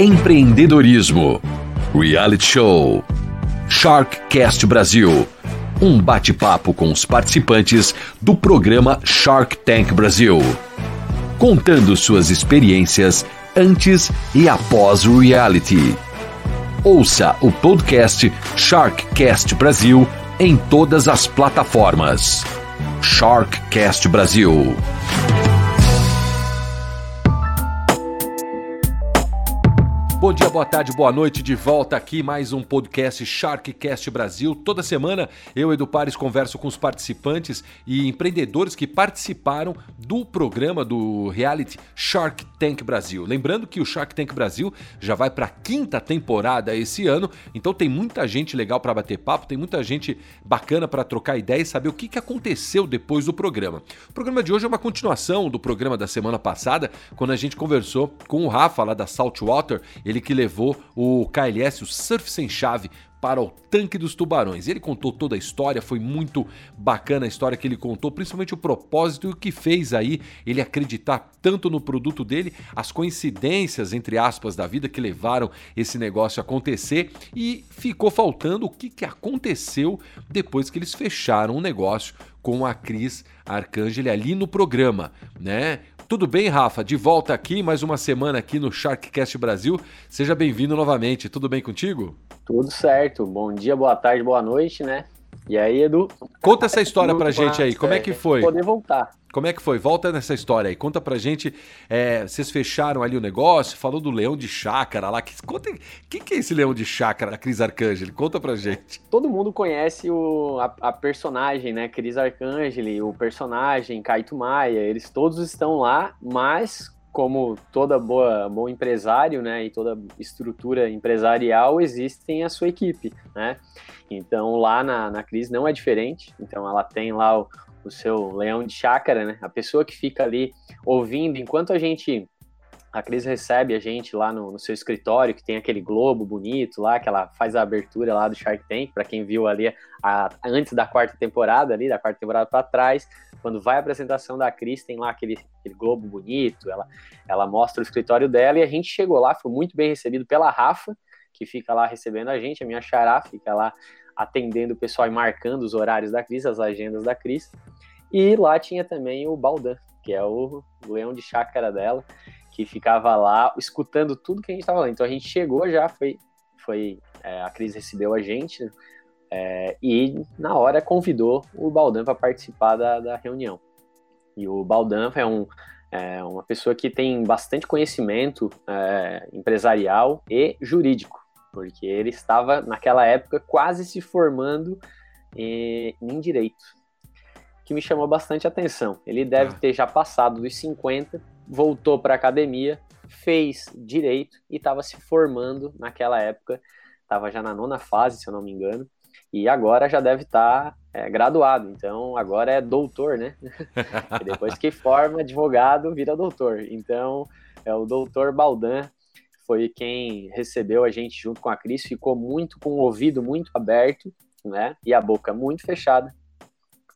empreendedorismo, reality show, Sharkcast Brasil. Um bate-papo com os participantes do programa Shark Tank Brasil, contando suas experiências antes e após o reality. Ouça o podcast Sharkcast Brasil em todas as plataformas. Sharkcast Brasil. Bom dia, boa tarde, boa noite. De volta aqui mais um podcast Sharkcast Brasil. Toda semana eu, Edu Pares, converso com os participantes e empreendedores que participaram do programa do reality Shark Tank Brasil. Lembrando que o Shark Tank Brasil já vai para a quinta temporada esse ano, então tem muita gente legal para bater papo, tem muita gente bacana para trocar ideia e saber o que, aconteceu depois do programa. O programa de hoje é uma continuação do programa da semana passada, quando a gente conversou com o Rafa lá da Saltwater ele que levou o KLS, o Surf Sem Chave, para o tanque dos tubarões. Ele contou toda a história, foi muito bacana a história que ele contou, principalmente o propósito e o que fez aí ele acreditar tanto no produto dele, as coincidências, entre aspas, da vida que levaram esse negócio a acontecer e ficou faltando o que, que aconteceu depois que eles fecharam o negócio com a Cris Arcangeli ali no programa, né? Tudo bem, Rafa? De volta aqui, mais uma semana aqui no Sharkcast Brasil. Seja bem-vindo novamente. Tudo bem contigo? Tudo certo. Bom dia, boa tarde, boa noite, né? E aí, Edu? Conta essa história pra gente aí. Como é que foi? Poder voltar. Como é que foi? Volta nessa história aí. Conta pra gente. É, vocês fecharam ali o negócio, falou do leão de chácara lá. Que, conta, quem que é esse leão de chácara, Cris Arcangeli? Conta pra gente. Todo mundo conhece o, a, a personagem, né? Cris Arcangeli, o personagem, Kaito Maia. Eles todos estão lá, mas como toda boa bom empresário, né, e toda estrutura empresarial, existem a sua equipe, né? Então lá na, na Cris não é diferente. Então ela tem lá o, o seu leão de chácara, né? A pessoa que fica ali ouvindo, enquanto a gente a Cris recebe a gente lá no, no, seu escritório, que tem aquele globo bonito lá, que ela faz a abertura lá do Shark Tank, para quem viu ali a, antes da quarta temporada, ali, da quarta temporada para trás, quando vai a apresentação da Cris, tem lá aquele, aquele globo bonito, ela, ela mostra o escritório dela e a gente chegou lá, foi muito bem recebido pela Rafa, que fica lá recebendo a gente, a minha xará fica lá atendendo o pessoal e marcando os horários da Cris, as agendas da Cris. E lá tinha também o Baldan, que é o leão de chácara dela, que ficava lá escutando tudo que a gente estava falando. Então a gente chegou já, foi, foi é, a Cris recebeu a gente é, e na hora convidou o Baldan para participar da, da, reunião. E o Baldan é, um, é uma pessoa que tem bastante conhecimento é, empresarial e jurídico porque ele estava naquela época quase se formando em, em direito, que me chamou bastante atenção. Ele deve ah. ter já passado dos 50, voltou para a academia, fez direito e estava se formando naquela época, estava já na nona fase, se eu não me engano, e agora já deve estar tá, é, graduado, então agora é doutor, né? depois que forma advogado, vira doutor. Então é o doutor Baldan foi quem recebeu a gente junto com a Cris, ficou muito com o ouvido muito aberto, né? E a boca muito fechada,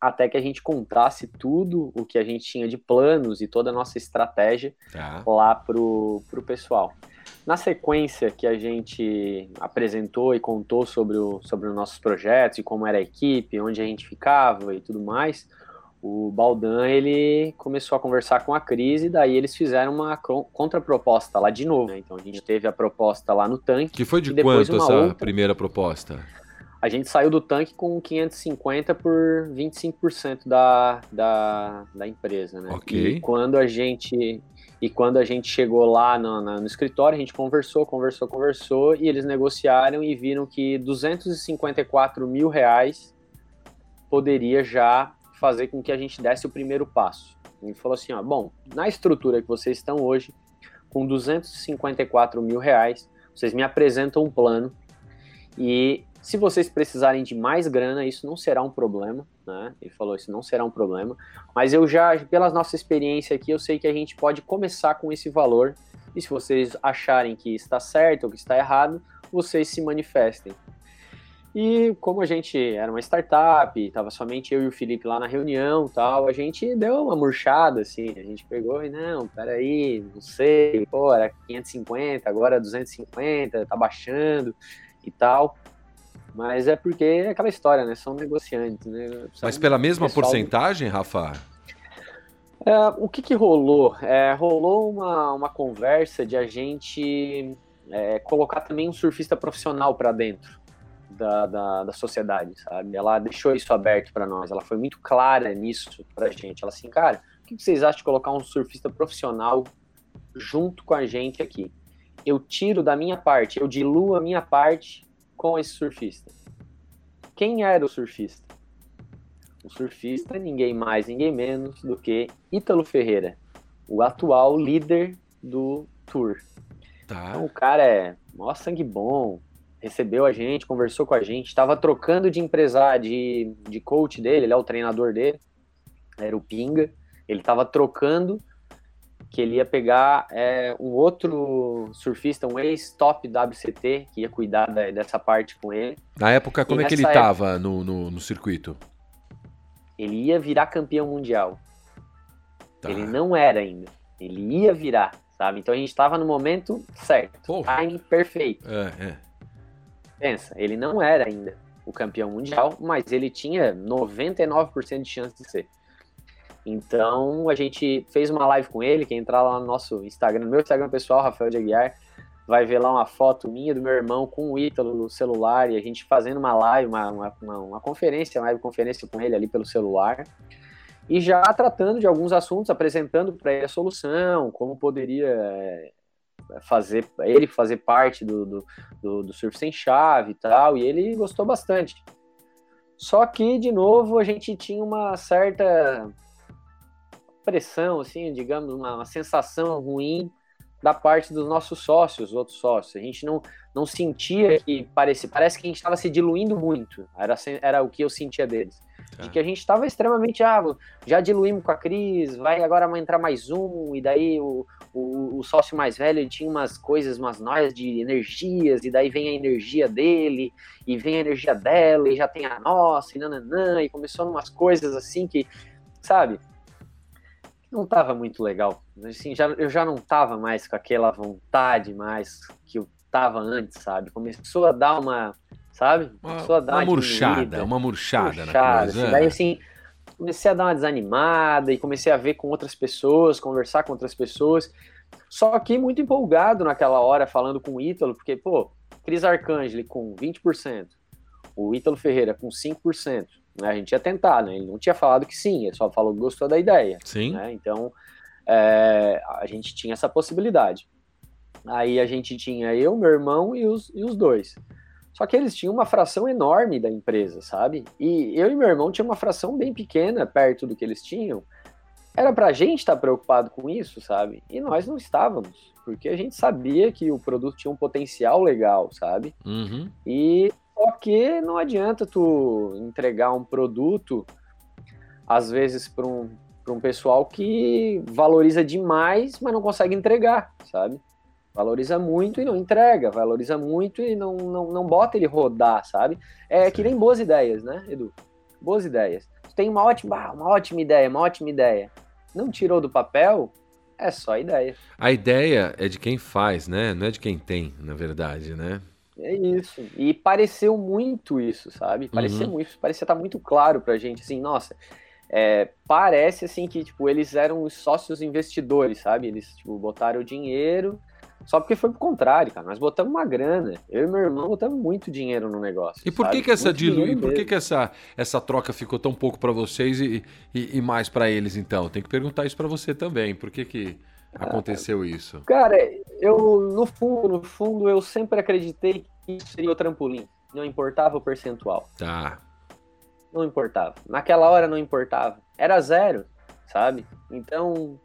até que a gente contasse tudo o que a gente tinha de planos e toda a nossa estratégia tá. lá pro, pro pessoal. Na sequência que a gente apresentou e contou sobre, o, sobre os nossos projetos e como era a equipe, onde a gente ficava e tudo mais, o Baldan ele começou a conversar com a Cris e daí eles fizeram uma contraproposta lá de novo. Né? Então a gente teve a proposta lá no tanque. Que foi de quanto essa outra... primeira proposta? A gente saiu do tanque com 550 por 25% da, da, da empresa, né? Ok. E quando a gente e quando a gente chegou lá no, no, no, escritório, a gente conversou, conversou, conversou, e eles negociaram e viram que 254 mil reais poderia já fazer com que a gente desse o primeiro passo. Ele falou assim, ó, bom, na estrutura que vocês estão hoje, com 254 mil reais, vocês me apresentam um plano e se vocês precisarem de mais grana, isso não será um problema, né? Ele falou, isso não será um problema, mas eu já, pela nossa experiência aqui, eu sei que a gente pode começar com esse valor e se vocês acharem que está certo ou que está errado, vocês se manifestem. E como a gente era uma startup, estava somente eu e o Felipe lá na reunião tal, a gente deu uma murchada, assim, a gente pegou e, não, peraí, não sei, pô, era 550, agora 250, tá baixando e tal. Mas é porque é aquela história, né? São negociantes, né? São Mas pela mesma porcentagem, Rafa? É, o que, que rolou? É, rolou uma, uma conversa de a gente é, colocar também um surfista profissional para dentro da, da, da, sociedade, sabe? Ela deixou isso aberto para nós, ela foi muito clara nisso para a gente. Ela assim, cara, o que vocês acham de colocar um surfista profissional junto com a gente aqui? Eu tiro da minha parte, eu diluo a minha parte com esse surfista. Quem era o surfista? O surfista, ninguém mais, ninguém menos do que Ítalo Ferreira, o atual líder do Tour. Tá. Então, o cara é mó sangue bom, recebeu a gente, conversou com a gente, estava trocando de empresário, de, de coach dele, ele é o treinador dele, era o Pinga, ele estava trocando que ele ia pegar é, um outro surfista, um ex-top WCT, que ia cuidar da, dessa parte com ele. Na época, como e é que ele estava no, no, no, circuito? Ele ia virar campeão mundial. Tá. Ele não era ainda. Ele ia virar, sabe? Então a gente estava no momento certo. Porra. Time perfeito. É, é. Pensa, ele não era ainda o campeão mundial, mas ele tinha 99% de chance de ser. Então a gente fez uma live com ele, quem entrar lá no nosso Instagram, no meu Instagram pessoal, Rafael de Aguiar, vai ver lá uma foto minha do meu irmão com o Ítalo no celular e a gente fazendo uma live, uma, uma, uma, uma conferência, uma live conferência com ele ali pelo celular. E já tratando de alguns assuntos, apresentando para ele a solução, como poderia é, fazer ele fazer parte do, do, do, do surf sem chave e tal, e ele gostou bastante. Só que, de novo, a gente tinha uma certa pressão, assim, digamos, uma, uma, sensação ruim da parte dos nossos sócios, outros sócios. A gente não, não sentia que parece, parece que a gente estava se diluindo muito. Era, era o que eu sentia deles. De que a gente estava extremamente, ah, já diluímos com a Cris, vai agora entrar mais um, e daí o, o, o sócio mais velho ele tinha umas coisas, umas noias de energias, e daí vem a energia dele, e vem a energia dela, e já tem a nossa, e nananã, e começou umas coisas assim que, sabe, não estava muito legal. Assim, já, eu já não estava mais com aquela vontade mais que eu estava antes, sabe? Começou a dar uma, sabe? Começou uma, a dar uma, murchada, uma murchada, murchada na coisa. Assim, daí assim, comecei a dar uma desanimada e comecei a ver com outras pessoas, conversar com outras pessoas. Só que muito empolgado naquela hora falando com o Ítalo, porque, pô, Cris Arcangeli com 20%, o Ítalo Ferreira com 5%, né? A gente ia tentar, né? Ele não tinha falado que sim, ele só falou que gostou da ideia. Sim. Né? Então, é, a gente tinha essa possibilidade. Aí a gente tinha eu, meu irmão e os, e os dois. Só que eles tinham uma fração enorme da empresa, sabe? E eu e meu irmão tinha uma fração bem pequena perto do que eles tinham. Era pra gente estar tá preocupado com isso, sabe? E nós não estávamos, porque a gente sabia que o produto tinha um potencial legal, sabe? Uhum. E só que não adianta tu entregar um produto, às vezes, para um, um pessoal que valoriza demais, mas não consegue entregar, sabe? Valoriza muito e não entrega, valoriza muito e não, não, não bota ele rodar, sabe? É Sim. que nem boas ideias, né, Edu? Boas ideias. Tu tem uma ótima, uma ótima ideia, uma ótima ideia. Não tirou do papel, é só ideia. A ideia é de quem faz, né? Não é de quem tem, na verdade, né? É isso. E pareceu muito isso, sabe? Pareceu uhum. muito, parecia estar tá muito claro pra gente, assim, nossa, é, parece assim que, tipo, eles eram os sócios investidores, sabe? Eles, tipo, botaram o dinheiro, só porque foi pro contrário, cara. Nós botamos uma grana. Eu e meu irmão botamos muito dinheiro no negócio. E por que que essa dilu... e por que que essa, essa troca ficou tão pouco para vocês e, e, e mais para eles, então? Tem que perguntar isso para você também. Por que que aconteceu isso? Cara, eu no fundo, no fundo, eu sempre acreditei que isso seria o trampolim. Não importava o percentual. Tá. Não importava. Naquela hora não importava. Era zero, sabe? Então,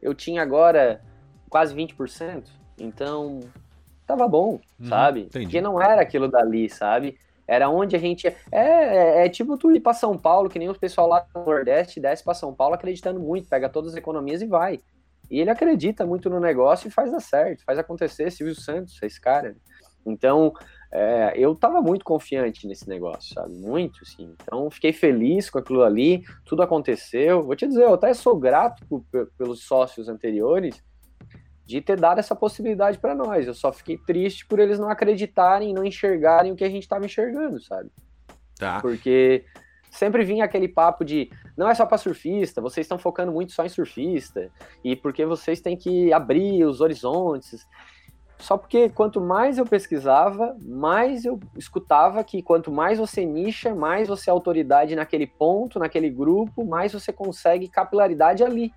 eu tinha agora quase 20%. Então, tava bom, uhum, sabe? Entendi. Porque não era aquilo dali, sabe? Era onde a gente. É, é, é, tipo tu ir pra São Paulo, que nem o pessoal lá no Nordeste desce pra São Paulo acreditando muito, pega todas as economias e vai. E ele acredita muito no negócio e faz dar certo, faz acontecer. Silvio Santos, esse cara. Então, é, eu estava muito confiante nesse negócio, sabe? Muito, sim. Então, fiquei feliz com aquilo ali, tudo aconteceu. Vou te dizer, eu até sou grato por, pelos sócios anteriores de ter dado essa possibilidade para nós. Eu só fiquei triste por eles não acreditarem, não enxergarem o que a gente estava enxergando, sabe? Tá. Porque sempre vinha aquele papo de não é só para surfista, vocês estão focando muito só em surfista, e porque vocês têm que abrir os horizontes. Só porque quanto mais eu pesquisava, mais eu escutava que quanto mais você nicha, mais você é autoridade naquele ponto, naquele grupo, mais você consegue capilaridade ali.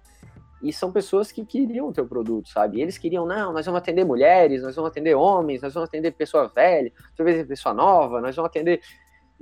E são pessoas que queriam o teu produto, sabe? Eles queriam, não, nós vamos atender mulheres, nós vamos atender homens, nós vamos atender pessoa velha, talvez pessoa nova, nós vamos atender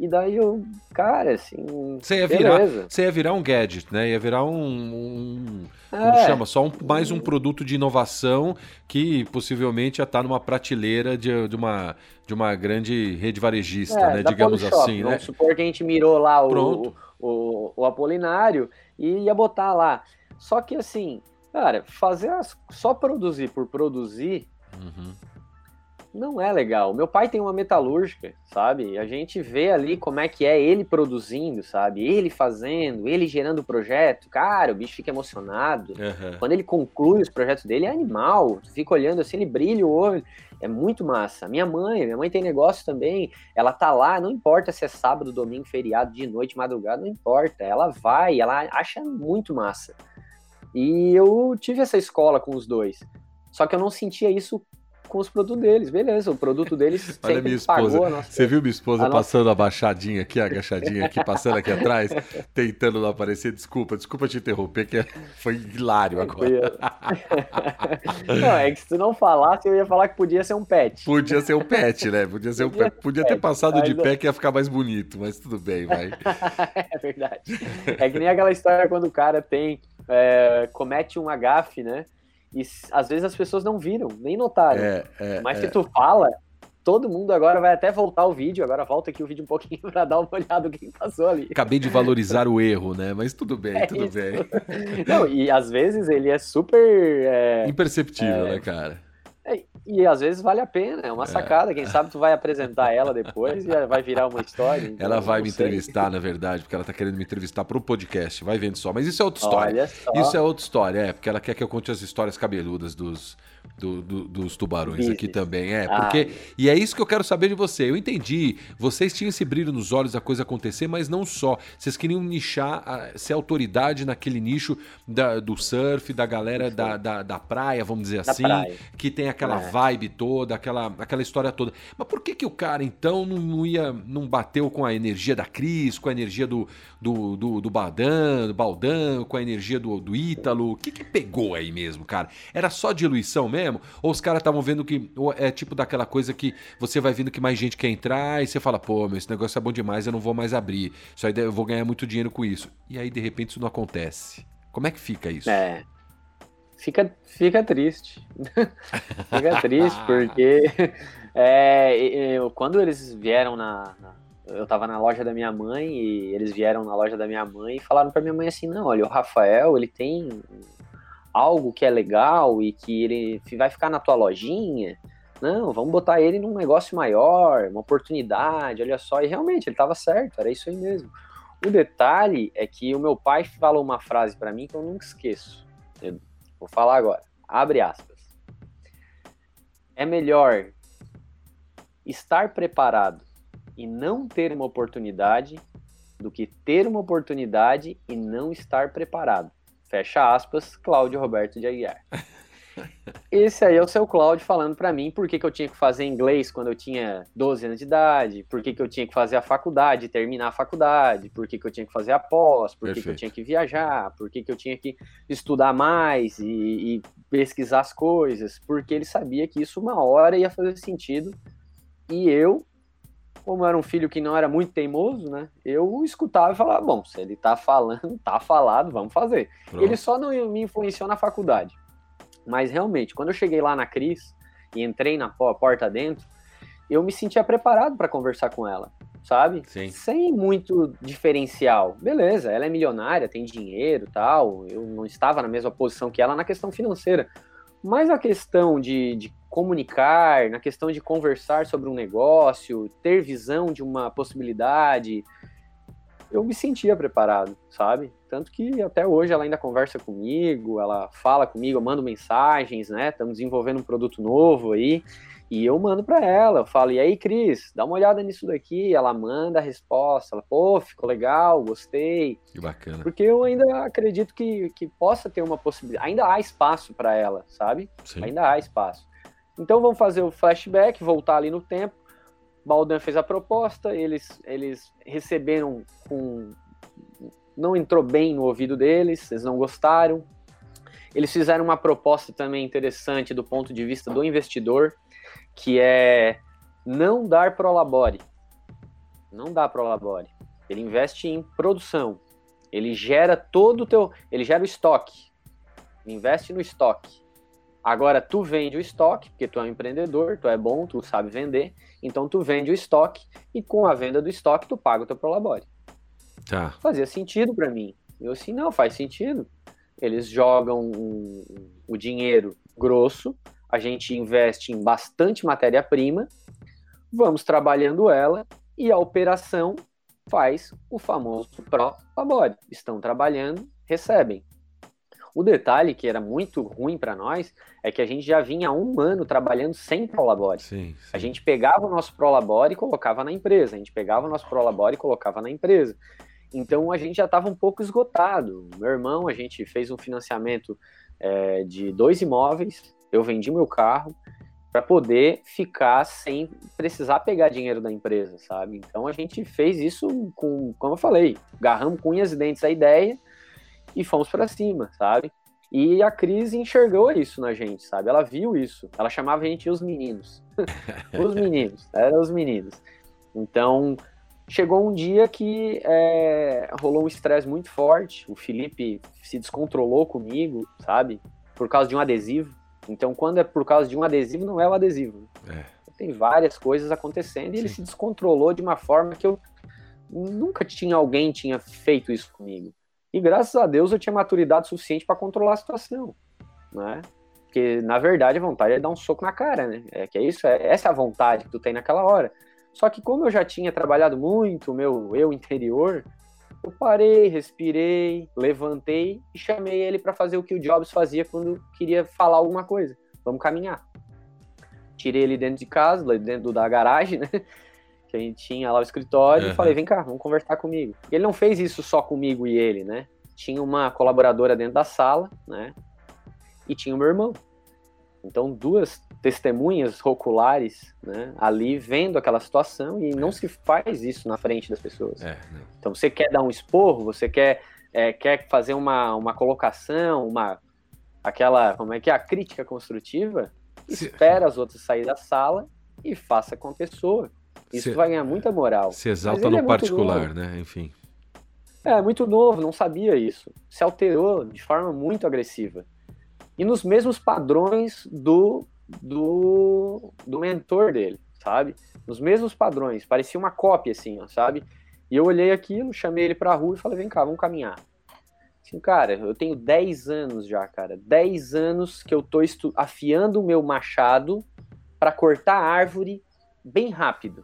e daí eu, cara, assim. Você ia, virar, você ia virar um gadget, né? Ia virar um. um é. Como chama? Só um, mais um produto de inovação que possivelmente ia estar numa prateleira de, de, uma, de uma grande rede varejista, é, né? Digamos Polishop. assim, Vamos né? supor que a gente mirou lá o, o, o, o Apolinário e ia botar lá. Só que assim, cara, fazer as, só produzir por produzir. Uhum não é legal. Meu pai tem uma metalúrgica, sabe? A gente vê ali como é que é ele produzindo, sabe? Ele fazendo, ele gerando o projeto. Cara, o bicho fica emocionado. Uhum. Quando ele conclui os projetos dele, é animal. Tu fica olhando assim, ele brilha o olho. É muito massa. Minha mãe, minha mãe tem negócio também. Ela tá lá, não importa se é sábado, domingo, feriado, de noite, madrugada, não importa. Ela vai, ela acha muito massa. E eu tive essa escola com os dois. Só que eu não sentia isso com os produtos deles. Beleza, o produto deles Olha minha esposa. Nossa... Você viu minha esposa a passando nossa... abaixadinha aqui, agachadinha aqui, passando aqui atrás, tentando não aparecer? Desculpa, desculpa te interromper, que foi hilário agora. não, é que se tu não falasse, eu ia falar que podia ser um pet. Podia ser um pet, né? Podia, ser um podia, pet. podia ter passado de pé que ia ficar mais bonito, mas tudo bem, vai. é verdade. É que nem aquela história quando o cara tem. É, comete um agafe, né? E às vezes as pessoas não viram, nem notaram. É, é, Mas se é. tu fala, todo mundo agora vai até voltar o vídeo. Agora volta aqui o vídeo um pouquinho para dar uma olhada no que passou ali. Acabei de valorizar o erro, né? Mas tudo bem, é tudo isso. bem. Não, e às vezes ele é super. É, Imperceptível, né, cara? E às vezes vale a pena, é uma é. sacada. Quem sabe tu vai apresentar ela depois e vai virar uma história. Então, ela vai me sei. entrevistar, na verdade, porque ela tá querendo me entrevistar para o podcast. Vai vendo só. Mas isso é outra história. Isso é outra história, é, porque ela quer que eu conte as histórias cabeludas dos, do, do, dos tubarões Business. aqui também. É, porque. Ah. E é isso que eu quero saber de você. Eu entendi. Vocês tinham esse brilho nos olhos da coisa acontecer, mas não só. Vocês queriam nichar, ser autoridade naquele nicho da, do surf, da galera da, da, da, praia, vamos dizer da assim, praia. que tem aquela é. vibe toda, aquela, aquela história toda. Mas por que, que o cara, então, não, ia. não bateu com a energia da Cris, com a energia do, do, do, do Baldan, do Baldan, com a energia do, do Ítalo? O que, que pegou aí mesmo, cara? Era só diluição mesmo? Ou os caras estavam vendo que é tipo daquela coisa que você vai vendo que mais gente quer entrar e você fala, pô, meu, esse negócio é bom demais, eu não vou mais abrir. Isso aí eu vou ganhar muito dinheiro com isso. E aí, de repente, isso não acontece. Como é que fica isso? É. Fica, fica triste. fica triste, porque é, eu, quando eles vieram na, na eu tava na loja da minha mãe e eles vieram na loja da minha mãe e falaram para minha mãe assim: não, olha, o Rafael, ele tem algo que é legal e que ele vai ficar na tua lojinha. Não, vamos botar ele num negócio maior, uma oportunidade, olha só. E realmente, ele estava certo, era isso aí mesmo. O detalhe é que o meu pai falou uma frase para mim que eu nunca esqueço. Eu vou falar agora. Abre aspas. É melhor estar preparado e não ter uma oportunidade do que ter uma oportunidade e não estar preparado. Fecha aspas, Cláudio Roberto de Aguiar. Esse aí é o seu Cláudio falando para mim por que, que eu tinha que fazer inglês quando eu tinha 12 anos de idade, por que, que eu tinha que fazer a faculdade, terminar a faculdade, por que, que eu tinha que fazer a pós, por que, que eu tinha que viajar, por que, que eu tinha que estudar mais e, e pesquisar as coisas, porque ele sabia que isso uma hora ia fazer sentido e eu como era um filho que não era muito teimoso, né? Eu escutava e falava, bom, se ele tá falando, tá falado, vamos fazer. Pronto. Ele só não me influenciou na faculdade. Mas realmente, quando eu cheguei lá na Cris e entrei na porta dentro, eu me sentia preparado para conversar com ela, sabe? Sim. Sem muito diferencial. Beleza, ela é milionária, tem dinheiro, tal. Eu não estava na mesma posição que ela na questão financeira. Mas a questão de, de comunicar, na questão de conversar sobre um negócio, ter visão de uma possibilidade, eu me sentia preparado, sabe? Tanto que até hoje ela ainda conversa comigo, ela fala comigo, eu mando mensagens, né? Estamos desenvolvendo um produto novo aí. E eu mando para ela, eu falo, e aí, Cris, dá uma olhada nisso daqui. Ela manda a resposta, ela, pô, ficou legal, gostei. Que bacana. Porque eu ainda acredito que, que possa ter uma possibilidade, ainda há espaço para ela, sabe? Sim. Ainda há espaço. Então vamos fazer o flashback, voltar ali no tempo. Baldan fez a proposta, eles, eles receberam com. Não entrou bem no ouvido deles, eles não gostaram. Eles fizeram uma proposta também interessante do ponto de vista do investidor, que é não dar prolabore. Não dá prolabore. Ele investe em produção. Ele gera todo o teu. Ele gera o estoque. Investe no estoque. Agora, tu vende o estoque, porque tu é um empreendedor, tu é bom, tu sabe vender, então tu vende o estoque e com a venda do estoque tu paga o teu prolabore. Tá. Fazia sentido para mim. Eu assim, não, faz sentido. Eles jogam um, o dinheiro grosso, a gente investe em bastante matéria-prima, vamos trabalhando ela e a operação faz o famoso pró-labore. Estão trabalhando, recebem. O detalhe que era muito ruim para nós é que a gente já vinha há um ano trabalhando sem Prolabore. Sim, sim. A gente pegava o nosso Prolabore e colocava na empresa. A gente pegava o nosso Prolabore e colocava na empresa. Então a gente já estava um pouco esgotado. Meu irmão, a gente fez um financiamento é, de dois imóveis. Eu vendi meu carro para poder ficar sem precisar pegar dinheiro da empresa, sabe? Então a gente fez isso com, como eu falei, garramos com unhas e dentes a ideia e fomos para cima, sabe? E a Cris enxergou isso na gente, sabe? Ela viu isso. Ela chamava a gente os meninos. os meninos, eram os meninos. Então, chegou um dia que é, rolou um estresse muito forte. O Felipe se descontrolou comigo, sabe? Por causa de um adesivo. Então, quando é por causa de um adesivo, não é o adesivo. É. Tem várias coisas acontecendo e Sim. ele se descontrolou de uma forma que eu nunca tinha alguém tinha feito isso comigo. E graças a Deus eu tinha maturidade suficiente para controlar a situação, né? Porque na verdade a vontade é dar um soco na cara, né? É que é isso, é essa é a vontade que tu tem naquela hora. Só que como eu já tinha trabalhado muito meu eu interior, eu parei, respirei, levantei e chamei ele para fazer o que o Jobs fazia quando queria falar alguma coisa. Vamos caminhar. Tirei ele dentro de casa, dentro da garagem, né? Que a gente tinha lá o escritório, uhum. e falei, vem cá, vamos conversar comigo. Ele não fez isso só comigo e ele, né? Tinha uma colaboradora dentro da sala, né? E tinha o meu irmão. Então, duas testemunhas oculares, né, ali vendo aquela situação e não se faz isso na frente das pessoas. É, então, você quer dar um esporro, você quer, é, quer fazer uma, uma colocação, uma aquela, como é que é, a crítica construtiva, espera as outras sair da sala e faça com a pessoa. Isso vai ganhar muita moral. Se exalta no é particular, né? Enfim. É, muito novo, não sabia isso. Se alterou de forma muito agressiva. E nos mesmos padrões do, do, do mentor dele, sabe? Nos mesmos padrões. Parecia uma cópia, assim, ó, sabe? E eu olhei aquilo, chamei ele pra rua e falei: vem cá, vamos caminhar. Assim, cara, eu tenho 10 anos já, cara. 10 anos que eu tô afiando o meu machado para cortar árvore bem rápido.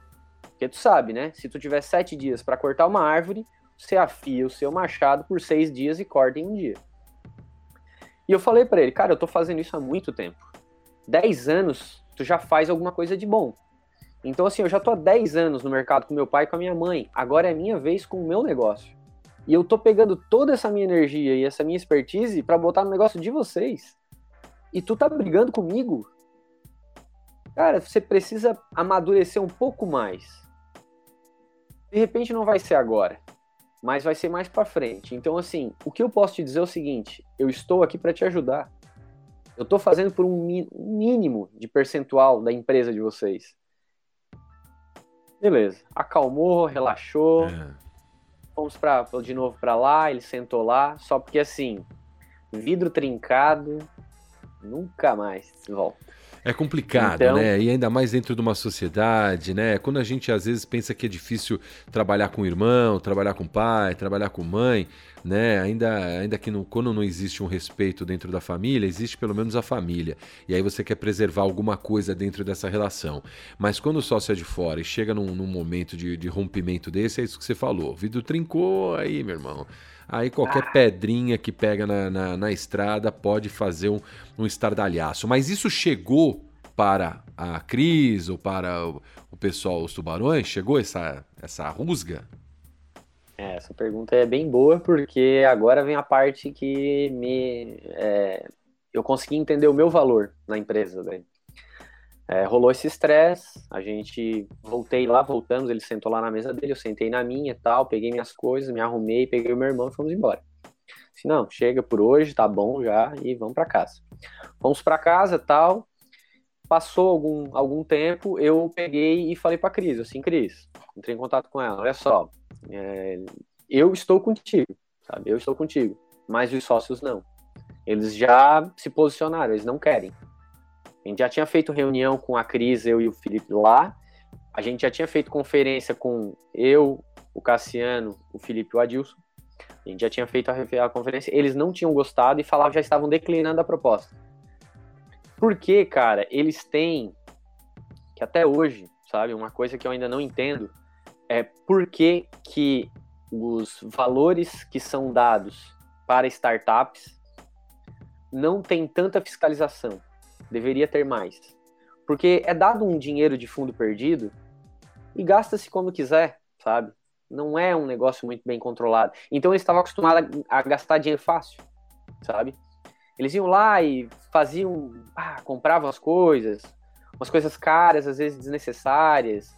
Porque tu sabe, né? Se tu tiver sete dias para cortar uma árvore, você afia o seu machado por seis dias e corta em um dia. E eu falei para ele, cara, eu tô fazendo isso há muito tempo. Dez anos, tu já faz alguma coisa de bom. Então, assim, eu já tô há dez anos no mercado com meu pai e com a minha mãe. Agora é minha vez com o meu negócio. E eu tô pegando toda essa minha energia e essa minha expertise para botar no negócio de vocês. E tu tá brigando comigo? Cara, você precisa amadurecer um pouco mais. De repente não vai ser agora, mas vai ser mais para frente. Então, assim, o que eu posso te dizer é o seguinte: eu estou aqui para te ajudar. Eu estou fazendo por um mínimo de percentual da empresa de vocês. Beleza. Acalmou, relaxou. É. Fomos pra, de novo para lá, ele sentou lá. Só porque, assim, vidro trincado, nunca mais volta. É complicado, então... né? E ainda mais dentro de uma sociedade, né? Quando a gente às vezes pensa que é difícil trabalhar com irmão, trabalhar com o pai, trabalhar com mãe, né? Ainda, ainda que não, quando não existe um respeito dentro da família, existe pelo menos a família. E aí você quer preservar alguma coisa dentro dessa relação. Mas quando o sócio é de fora e chega num, num momento de, de rompimento desse, é isso que você falou. O vidro trincou, aí, meu irmão. Aí qualquer ah. pedrinha que pega na, na, na, estrada pode fazer um, um estardalhaço. Mas isso chegou para a Cris ou para o, o pessoal, os tubarões? Chegou essa, essa rusga? É, essa pergunta é bem boa, porque agora vem a parte que me. É, eu consegui entender o meu valor na empresa. Né? É, rolou esse estresse, a gente voltei lá, voltamos, ele sentou lá na mesa dele, eu sentei na minha tal, peguei minhas coisas, me arrumei, peguei o meu irmão e fomos embora. Disse, não, chega por hoje, tá bom já, e vamos para casa. Fomos para casa tal, passou algum, algum tempo, eu peguei e falei pra Cris, assim, Cris, entrei em contato com ela, olha só, é, eu estou contigo, sabe, eu estou contigo, mas os sócios não. Eles já se posicionaram, eles não querem. A gente já tinha feito reunião com a Cris, eu e o Felipe lá. A gente já tinha feito conferência com eu, o Cassiano, o Felipe e o Adilson. A gente já tinha feito a, a conferência. Eles não tinham gostado e falavam já estavam declinando a proposta. Porque, cara, eles têm que até hoje, sabe, uma coisa que eu ainda não entendo é por que, que os valores que são dados para startups não tem tanta fiscalização deveria ter mais. Porque é dado um dinheiro de fundo perdido e gasta-se como quiser, sabe? Não é um negócio muito bem controlado. Então eles estavam acostumados a, gastar dinheiro fácil, sabe? Eles iam lá e faziam, ah, compravam as coisas, umas coisas caras, às vezes desnecessárias,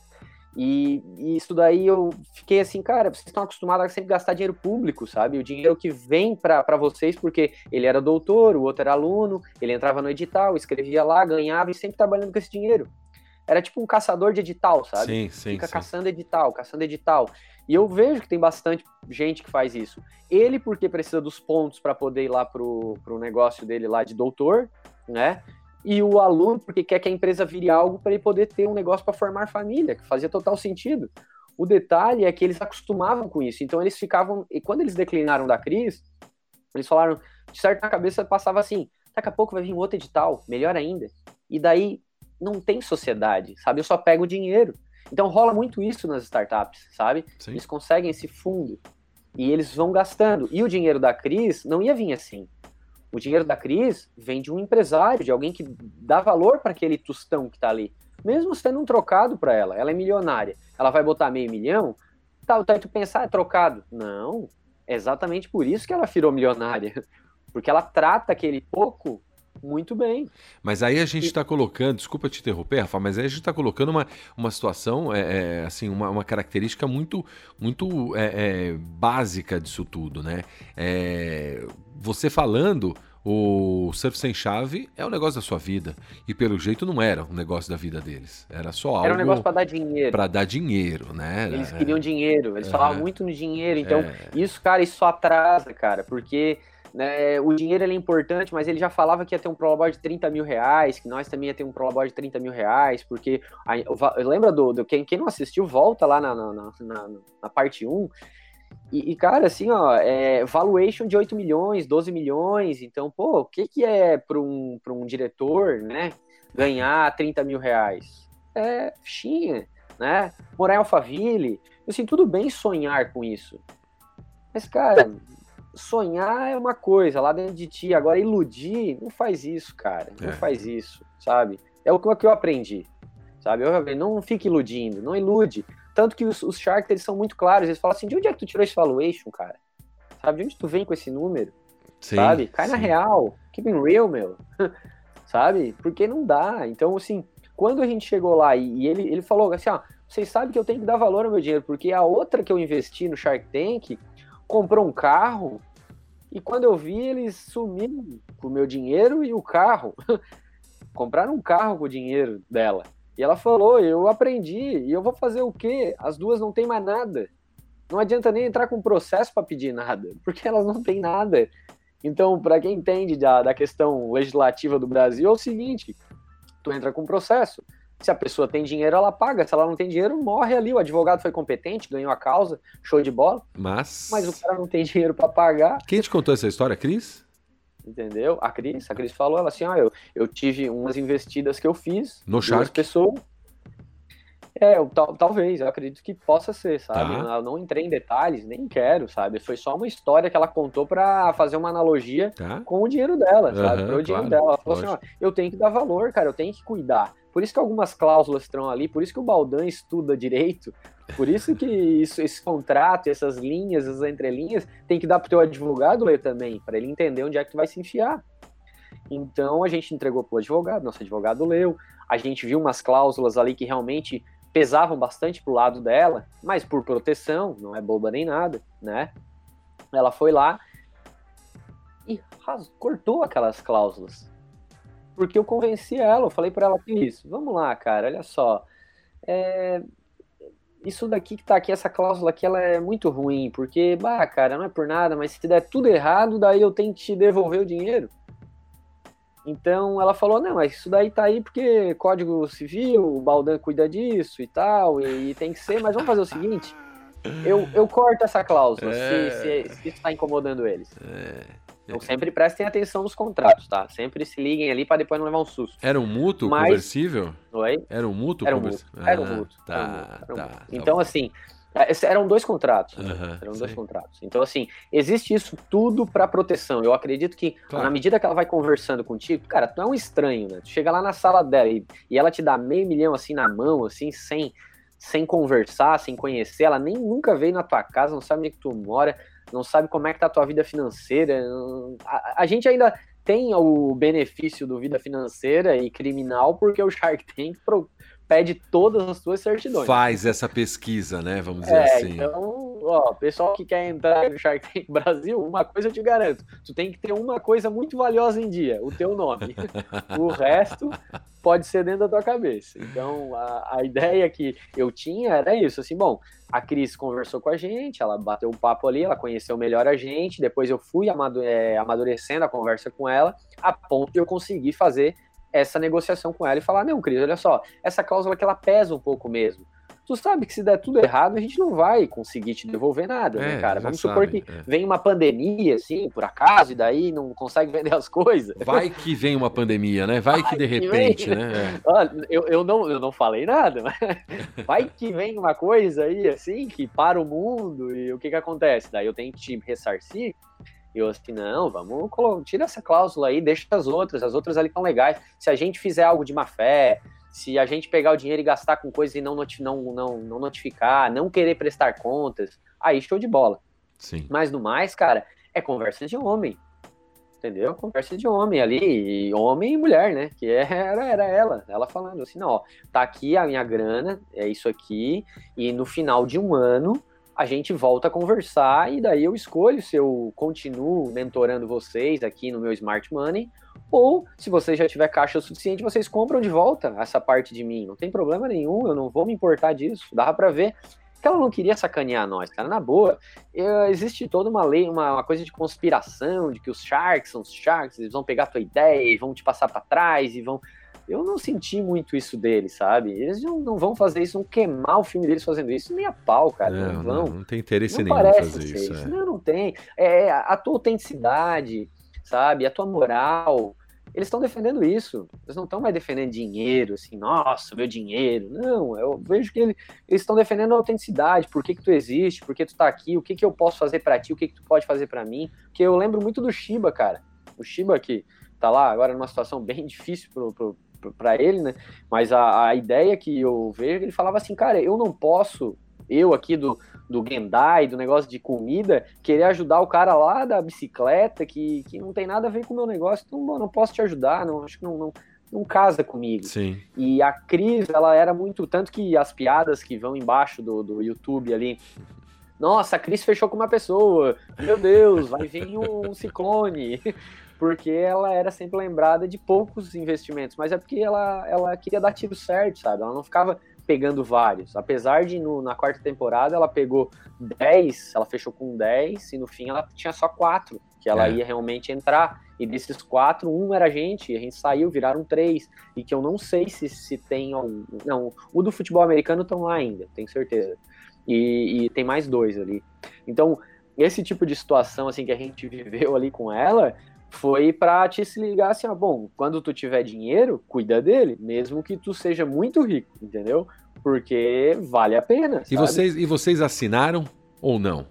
e, e, isso daí eu fiquei assim, cara, vocês estão acostumados a sempre gastar dinheiro público, sabe? O dinheiro que vem para vocês, porque ele era doutor, o outro era aluno, ele entrava no edital, escrevia lá, ganhava e sempre trabalhando com esse dinheiro. Era tipo um caçador de edital, sabe? Sim, sim. Fica sim. caçando edital, caçando edital. E eu vejo que tem bastante gente que faz isso. Ele, porque precisa dos pontos para poder ir lá pro, pro negócio dele lá de doutor, né? E o aluno porque quer que a empresa vire algo para ele poder ter um negócio para formar família, que fazia total sentido. O detalhe é que eles acostumavam com isso, então eles ficavam, e quando eles declinaram da crise, eles falaram, de certo na cabeça passava assim, daqui a pouco vai vir outro edital, melhor ainda, e daí não tem sociedade, sabe? Eu só pego o dinheiro. Então rola muito isso nas startups, sabe? Sim. Eles conseguem esse fundo e eles vão gastando. E o dinheiro da Cris não ia vir assim. O dinheiro da Cris vem de um empresário, de alguém que dá valor para aquele tostão que está ali. Mesmo sendo um trocado para ela, ela é milionária. Ela vai botar meio milhão, tá, tá, tu pensar, é trocado. Não, é exatamente por isso que ela virou milionária. Porque ela trata aquele pouco muito bem. Mas aí a gente está colocando, desculpa te interromper, Rafa, mas aí a gente está colocando uma, uma situação, é, é, assim, uma, uma característica muito, muito é, é básica disso tudo, né? É, você falando, o surf sem chave é um negócio da sua vida. E pelo jeito não era um negócio da vida deles. Era só algo. Era um negócio para dar dinheiro. Para dar dinheiro, né? Era, eles queriam dinheiro, eles é, falavam muito no dinheiro. Então, é. isso, cara, isso atrasa, cara, porque né, o dinheiro é importante, mas ele já falava que ia ter um prolabore de 30 mil reais, que nós também ia ter um prolabore de 30 mil reais, porque. A, lembra do. do quem, quem não assistiu, volta lá na, na, na, na parte 1 e, e, cara, assim, ó, é valuation de 8 milhões, 12 milhões. Então, pô, o que, que é para um, um diretor, né, ganhar 30 mil reais? É fichinha, né? Morar em Alphaville. Assim, tudo bem sonhar com isso. Mas, cara, sonhar é uma coisa lá dentro de ti. Agora, iludir, não faz isso, cara. Não é. faz isso, sabe? É o que eu aprendi, sabe? Eu, não fique iludindo, não ilude. Tanto que os, os Sharks, eles são muito claros. Eles falam assim, de onde é que tu tirou esse valuation, cara? Sabe, de onde tu vem com esse número? Sim, sabe? Cai sim. na real. Keep it real, meu. sabe? Porque não dá. Então, assim, quando a gente chegou lá e, ele, ele falou assim, ó, vocês sabem que eu tenho que dar valor ao meu dinheiro, porque a outra que eu investi no Shark Tank comprou um carro e quando eu vi, eles sumiram com o meu dinheiro e o carro. Compraram um carro com o dinheiro dela. E ela falou: Eu aprendi, e eu vou fazer o quê? As duas não têm mais nada. Não adianta nem entrar com processo para pedir nada, porque elas não têm nada. Então, para quem entende da, da questão legislativa do Brasil, é o seguinte: tu entra com processo, Se a pessoa tem dinheiro, ela paga. Se ela não tem dinheiro, morre ali. O advogado foi competente, ganhou a causa, show de bola. Mas. Mas o cara não tem dinheiro para pagar. Quem te contou essa história, Cris? Entendeu? A Cris, a Cris falou ela assim: ah, eu, eu tive umas investidas que eu fiz. No Shark? pessoas. É, eu, tal, talvez, eu acredito que possa ser, sabe? Tá. Eu não entrei em detalhes, nem quero, sabe? Foi só uma história que ela contou para fazer uma analogia Tá. com o dinheiro dela, sabe? Aham, Pro dinheiro claro, dela. Ela falou assim, ó, eu tenho que dar valor, cara, eu tenho que cuidar. Por isso que algumas cláusulas estão ali, por isso que o Baldan estuda direito, por isso que isso, esse contrato, essas linhas, essas entrelinhas, tem que dar pro teu advogado ler também, para ele entender onde é que tu vai se enfiar. Então a gente entregou pro advogado, nosso advogado leu, a gente viu umas cláusulas ali que realmente pesavam bastante pro lado dela, mas por proteção, não é boba nem nada, né? Ela foi lá e cortou aquelas cláusulas. Porque eu convenci ela, eu falei para ela que isso, vamos lá, cara, olha só. é, Isso daqui que tá aqui, essa cláusula aqui, ela é muito ruim, porque, bah, cara, não é por nada, mas se der tudo errado, daí eu tenho que te devolver o dinheiro. Então ela falou, não, mas isso daí tá aí porque Código Civil, o Baldan cuida disso e tal, e, e tem que ser, mas vamos fazer o seguinte, eu, eu corto essa cláusula, É. se, se, se isso tá incomodando eles. É. Então sempre prestem atenção nos contratos, tá? Sempre se liguem ali para depois não levar um susto. Era um mútuo Mas- conversível? Oi? Era um mútuo Era um conversível? mútuo, era um Ah, mútuo. Tá, era um mútuo, era um tá. mútuo. tá Então, bom. assim, é, eram dois contratos. né? Eram dois contratos. Então, assim, existe isso tudo para proteção. Eu acredito que, Claro. na medida que ela vai conversando contigo, cara, tu é um estranho, né? Tu chega lá na sala dela e, e ela te dá meio milhão assim na mão, assim, sem, sem conversar, sem conhecer. Ela nem nunca veio na tua casa, não sabe onde é que tu mora, não sabe como é que tá a tua vida financeira. A, a gente ainda tem o benefício do vida financeira e criminal porque o Shark Tank pro- pede todas as tuas certidões. Faz essa pesquisa, né? Vamos dizer É, assim. então, ó, pessoal que quer entrar no Shark Tank Brasil, uma coisa eu te garanto, tu tem que ter uma coisa muito valiosa em dia, o teu nome. o resto pode ser dentro da tua cabeça. Então, a, a ideia que eu tinha era isso, assim, bom, a Cris conversou com a gente, ela bateu um papo ali, ela conheceu melhor a gente, depois eu fui amado- é, amadurecendo a conversa com ela, a ponto de eu conseguir fazer essa negociação com ela e falar, não, Cris, olha só, essa cláusula que ela pesa um pouco mesmo. Tu sabe que se der tudo errado, a gente não vai conseguir te devolver nada, É, né, cara? Vamos supor sabe, que é. vem uma pandemia, assim, por acaso, e daí não consegue vender as coisas. Vai que vem uma pandemia, né? Vai que de que repente, vem. né? Olha, eu, eu, não, eu não falei nada, mas vai que vem uma coisa aí, assim, que para o mundo, e o que que acontece? Daí eu tenho que te ressarcir, e eu assim, não, vamos, tira essa cláusula aí, deixa as outras, as outras ali estão legais. Se a gente fizer algo de má fé, se a gente pegar o dinheiro e gastar com coisas e não, noti- não, não, não notificar, não querer prestar contas, aí show de bola. Sim. Mas no mais, cara, é conversa de homem. Entendeu? Conversa de homem ali, homem e mulher, né? Que é- era, era ela, ela falando assim, não, ó, tá aqui a minha grana, é isso aqui, e no final de um ano a gente volta a conversar e daí eu escolho se eu continuo mentorando vocês aqui no meu Smart Money ou se você já tiver caixa o suficiente, vocês compram de volta essa parte de mim. Não tem problema nenhum, eu não vou me importar disso. Dava pra ver que ela não queria sacanear nós, cara. Na boa, eh, existe toda uma lei, uma, uma coisa de conspiração, de que os Sharks são os Sharks, eles vão pegar a tua ideia e vão te passar pra trás e vão. Eu não senti muito isso deles, sabe? Eles não, não vão fazer isso, não queimar o filme deles fazendo isso, nem a pau, cara. Não, Não, vão. não, não tem interesse Não nenhum parece fazer isso. isso. é. Não, não tem. É a tua autenticidade, sabe? A tua moral. Eles estão defendendo isso. Eles não estão mais defendendo dinheiro, assim, nossa, meu dinheiro. Não, eu vejo que ele- eles estão defendendo a autenticidade. Por que, que tu existe? Por que tu tá aqui? O que, que eu posso fazer pra ti? O que, que tu pode fazer pra mim? Porque eu lembro muito do Shiba, cara. O Shiba que tá lá agora numa situação bem difícil pro, pro, pra ele, né? Mas a, a ideia que eu vejo, ele falava assim, cara, eu não posso, eu aqui do, do Gendai, do negócio de comida, querer ajudar o cara lá da bicicleta, que, que não tem nada a ver com o meu negócio, então não posso te ajudar, não, acho que não, não, não casa comigo. Sim. E a Cris, ela era muito. Tanto que as piadas que vão embaixo do, do YouTube ali. Nossa, a Cris fechou com uma pessoa. Meu Deus, vai vir um ciclone. Porque ela era sempre lembrada de poucos investimentos. Mas é porque ela, ela queria dar tiro certo, sabe? Ela não ficava pegando vários. Apesar de no- na quarta temporada ela pegou 10, ela fechou com 10 e no fim ela tinha só 4. que ela é. ia realmente entrar. E desses quatro, um era a gente, a gente saiu, viraram três. E que eu não sei se, se tem algum. Não, o do futebol americano estão lá ainda, tenho certeza. E, e, tem mais dois ali. Então, esse tipo de situação assim que a gente viveu ali com ela foi para te se ligar assim, ó, bom, quando tu tiver dinheiro, cuida dele, mesmo que tu seja muito rico, entendeu? Porque vale a pena. E vocês e vocês assinaram ou não?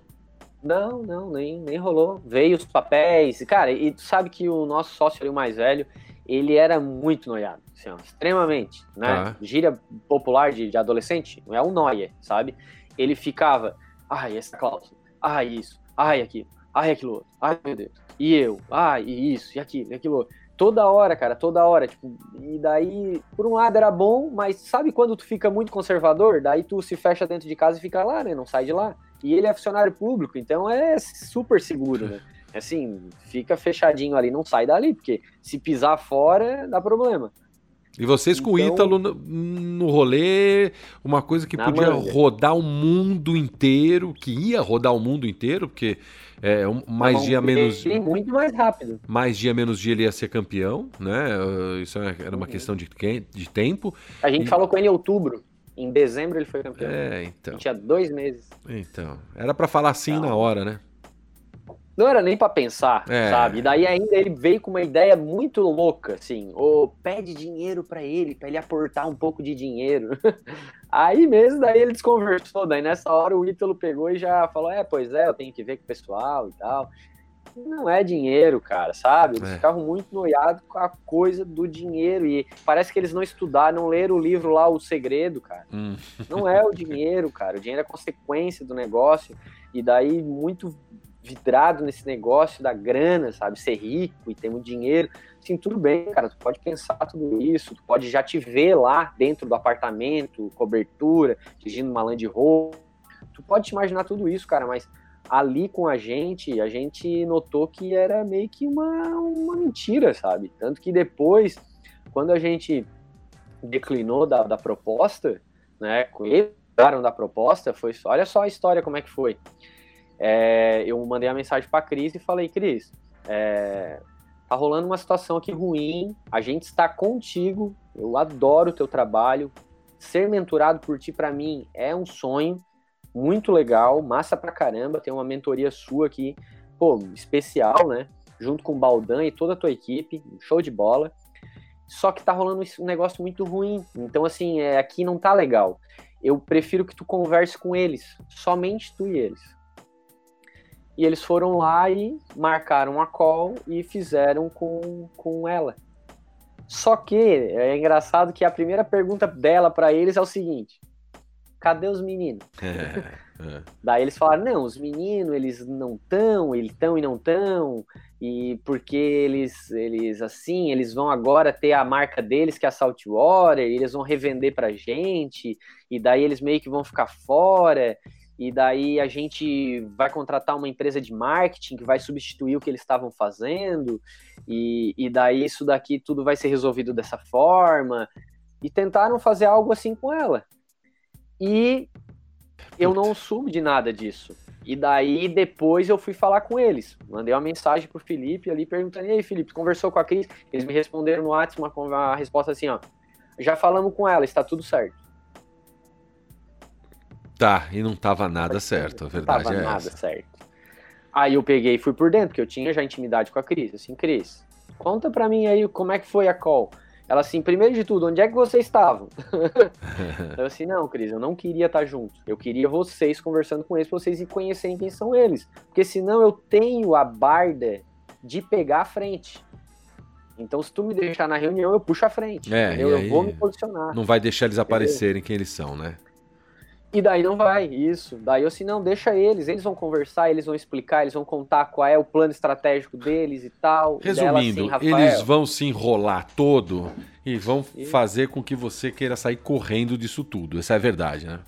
Não, não, nem, nem rolou. Veio os papéis. Cara, e tu sabe que o nosso sócio ali, o mais velho, ele era muito noiado, assim, ó, extremamente, né? Tá. Gíria popular de, de adolescente, é um noia, sabe? Ele ficava, ai, essa cláusula, ai, isso, ai, aquilo, ai, aquilo outro, ai, meu Deus, e eu, ai, e isso, e aquilo, e aquilo. Toda hora, cara, toda hora, tipo, e daí, por um lado era bom, mas sabe quando tu fica muito conservador? Daí tu se fecha dentro de casa e fica lá, né? Não sai de lá. E ele é funcionário público, então é super seguro, né? Assim, fica fechadinho ali, não sai dali, porque se pisar fora, dá problema. E vocês então, com o então Ítalo no, no rolê, uma coisa que podia manga. rodar o mundo inteiro, que ia rodar o mundo inteiro, porque é, um, mais dia menos. Muito mais rápido. Mais dia menos dia ele ia ser campeão, né? Isso era uma uhum. questão de, de tempo. A gente e... falou com ele em outubro. Em dezembro ele foi campeão. É, então. Tinha dois meses. Então. Era para falar sim então, na hora, né? Não era nem para pensar, é. sabe? E daí ainda ele veio com uma ideia muito louca, assim, ou pede dinheiro para ele, para ele aportar um pouco de dinheiro. aí mesmo, daí ele desconversou, daí nessa hora o Ítalo pegou e já falou, é, pois é, eu tenho que ver com o pessoal e tal. Não é dinheiro, cara, sabe? Eles é. ficavam muito noiados com a coisa do dinheiro. E parece que eles não estudaram, não leram o livro lá, O Segredo, cara. Hum. Não é o dinheiro, cara. O dinheiro é consequência do negócio. E daí, muito vidrado nesse negócio da grana, sabe? Ser rico e ter muito dinheiro. Assim, tudo bem, cara. Tu pode pensar tudo isso. Tu pode já te ver lá dentro do apartamento, cobertura, dirigindo uma Land Rover. Tu pode te imaginar tudo isso, cara, mas ali com a gente, a gente notou que era meio que uma, uma mentira, sabe? Tanto que depois, quando a gente declinou da, da proposta, né? Eles da proposta, foi. Olha só a história como é que foi. É, eu mandei a mensagem para Cris e falei, Cris, é, tá rolando uma situação aqui ruim, a gente está contigo, eu adoro o teu trabalho, ser mentorado por ti para mim é um sonho, muito legal, massa pra caramba, tem uma mentoria sua aqui, pô, especial, né? Junto com o Baldan e toda a tua equipe, show de bola. Só que tá rolando um negócio muito ruim. Então, assim, é, aqui não tá legal. Eu prefiro que tu converse com eles, somente tu e eles. E eles foram lá e marcaram a call e fizeram com, com ela. Só que é engraçado que a primeira pergunta dela para eles é o seguinte: cadê os meninos? É, é. Daí eles falaram, não, os meninos, eles não estão, eles estão e não estão, e porque eles, eles, assim, eles vão agora ter a marca deles, que é a Saltwater, e eles vão revender pra gente, e daí eles meio que vão ficar fora, e daí a gente vai contratar uma empresa de marketing que vai substituir o que eles estavam fazendo, e, e daí isso daqui tudo vai ser resolvido dessa forma, e tentaram fazer algo assim com ela. E eu não soube de nada disso. E daí depois eu fui falar com eles. Mandei uma mensagem pro Felipe ali perguntando: "E aí, Felipe, conversou com a Cris?" Eles me responderam no WhatsApp uma, uma resposta assim, ó: "Já falamos com ela, está tudo certo." Tá, e não tava nada certo, a verdade não tava é nada essa. certo. Aí eu peguei e fui por dentro, porque eu tinha já intimidade com a Cris. Assim, Cris, conta pra mim aí como é que foi a call. Ela assim, primeiro de tudo, onde é que vocês estavam? eu assim, não, Cris, eu não queria estar junto. Eu queria vocês conversando com eles, pra vocês conhecerem quem são eles. Porque senão eu tenho a barda de pegar a frente. Então, se tu me deixar na reunião, eu puxo a frente. É, eu, eu vou me posicionar. Não vai deixar eles aparecerem quem eles são, né? E daí não vai, isso. Daí eu assim, não, deixa eles, eles vão conversar, eles vão explicar, eles vão contar qual é o plano estratégico deles e tal. Resumindo, dela, assim, eles vão se enrolar todo e vão e... fazer com que você queira sair correndo disso tudo. Essa é a verdade, né?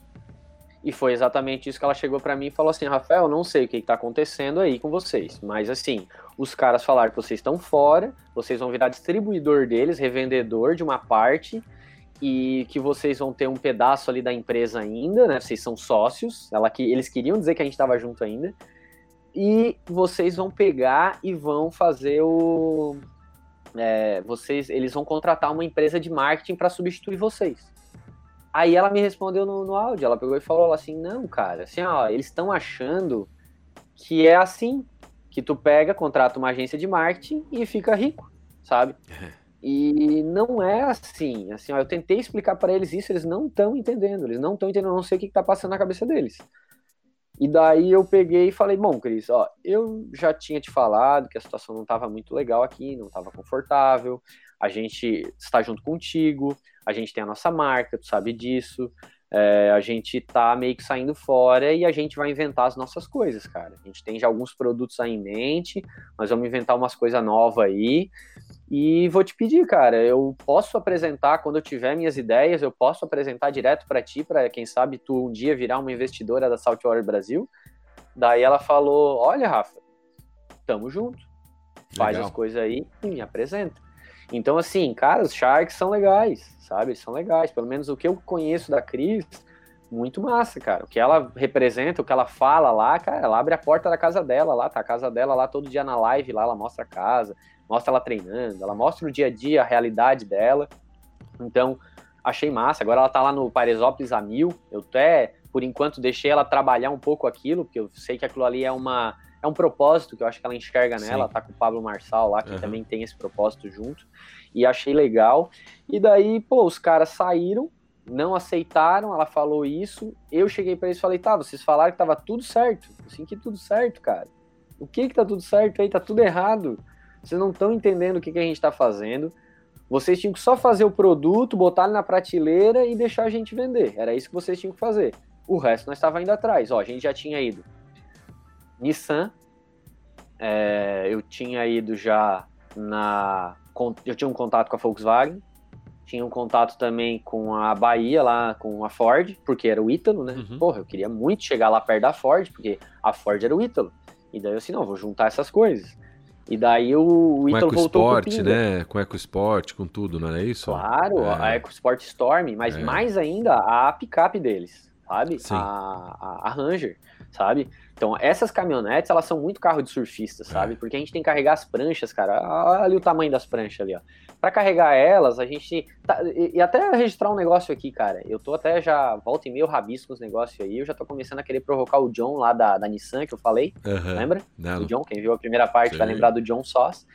E foi exatamente isso que ela chegou para mim e falou assim: Rafael, não sei o que está acontecendo aí com vocês, mas assim, os caras falaram que vocês estão fora, vocês vão virar distribuidor deles, revendedor de uma parte, e que vocês vão ter um pedaço ali da empresa ainda, né? Vocês são sócios. Ela que eles queriam dizer que a gente estava junto ainda. e vocês vão pegar e vão fazer o. É, vocês, eles vão contratar uma empresa de marketing para substituir vocês. Aí ela me respondeu no, no áudio, ela pegou e falou assim, não, cara, assim, ó, eles estão achando que é assim, que tu pega, contrata uma agência de marketing e fica rico, sabe? E não é assim. Assim, ó, eu tentei explicar para eles isso, eles não estão entendendo. Eles não estão entendendo, não sei o que, está passando na cabeça deles. E daí eu peguei e falei, bom, Cris, ó, eu já tinha te falado que a situação não estava muito legal aqui, não estava confortável. A gente está junto contigo, a gente tem a nossa marca, tu sabe disso. É, a gente tá meio que saindo fora e a gente vai inventar as nossas coisas, cara. A gente tem já alguns produtos aí em mente, nós vamos inventar umas coisas novas aí. E vou te pedir, cara, eu posso apresentar quando eu tiver minhas ideias, eu posso apresentar direto para ti, para quem sabe tu um dia virar uma investidora da Saltwater Brasil. Daí ela falou: "Olha, Rafa, tamo junto. Faz Legal. as coisas aí e me apresenta". Então, assim, cara, os Sharks são legais, sabe? Eles são legais. Pelo menos o que eu conheço da Cris, muito massa, cara. O que ela representa, o que ela fala lá, cara, ela abre a porta da casa dela lá, tá a casa dela lá todo dia na live, lá ela mostra a casa, mostra ela treinando, ela mostra o dia a dia, a realidade dela. Então, achei massa. Agora ela tá lá no Paresópolis a mil. Eu até, por enquanto, deixei ela trabalhar um pouco aquilo, porque eu sei que aquilo ali é uma é um propósito que eu acho que ela enxerga nela, Sim. tá com o Pablo Marçal lá, que uhum. também tem esse propósito junto, e achei legal. E daí, pô, os caras saíram, não aceitaram, ela falou isso, eu cheguei para eles e falei, tá, vocês falaram que tava tudo certo, assim que tudo certo, cara. O que que tá tudo certo aí? Tá tudo errado. Vocês não estão entendendo o que, que a gente tá fazendo. Vocês tinham que só fazer o produto, botar ele na prateleira e deixar a gente vender. Era isso que vocês tinham que fazer. O resto nós estava indo atrás. Ó, a gente já tinha ido Nissan. É, eu tinha ido já na. Eu tinha um contato com a Volkswagen, tinha um contato também com a Bahia, lá com a Ford, porque era o Ítalo, né? Uhum. Porra, eu queria muito chegar lá perto da Ford, porque a Ford era o Ítalo. E daí eu assim, não, vou juntar essas coisas. E daí o, o Ítalo voltou com o né? Com EcoSport, com tudo, não é isso? Claro, é. a EcoSport Storm, mas é. mais ainda a picape deles, sabe? A, a, a Ranger, sabe? Então, essas caminhonetes, elas são muito carro de surfista, sabe? É. Porque a gente tem que carregar as pranchas, cara. Olha ali o tamanho das pranchas ali, ó. Pra carregar elas, a gente. Tá, e, e, até registrar um negócio aqui, cara. Eu tô até já. Volta e meio rabisco os negócios aí. Eu já tô começando a querer provocar o John lá da, da Nissan, que eu falei. Uhum. Lembra? Não. O John, quem viu a primeira parte Sim. vai lembrar do John Soss.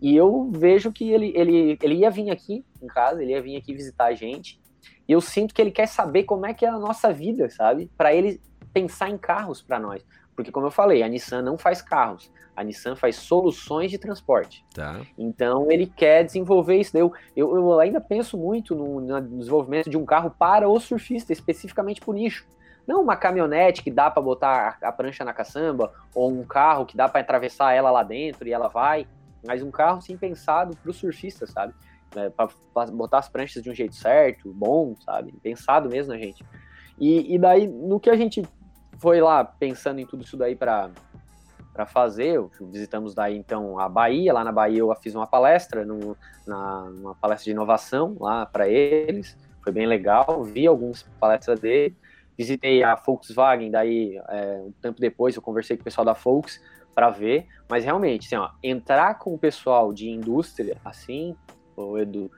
E eu vejo que ele, ele, ele ia vir aqui em casa, ele ia vir aqui visitar a gente. E eu sinto que ele quer saber como é que é a nossa vida, sabe? Para ele pensar em carros para nós. Porque, como eu falei, a Nissan não faz carros, a Nissan faz soluções de transporte. Tá. Então, ele quer desenvolver isso. Eu, eu, eu ainda penso muito no, no, desenvolvimento de um carro para o surfista, especificamente para o nicho. Não uma caminhonete que dá para botar a, a, prancha na caçamba, ou um carro que dá para atravessar ela lá dentro e ela vai, mas um carro sim pensado para o surfista, sabe? É, para botar as pranchas de um jeito certo, bom, sabe? Pensado mesmo na gente. E, e daí, no que a gente foi lá pensando em tudo isso daí para para fazer. Visitamos daí então a Bahia. Lá na Bahia eu fiz uma palestra, no, na, uma palestra de inovação lá para eles. Foi bem legal. Vi algumas palestras dele. Visitei a Volkswagen. Daí é, um tempo depois eu conversei com o pessoal da Volks para ver. Mas realmente, assim, ó, entrar com o pessoal de indústria assim, o Edu,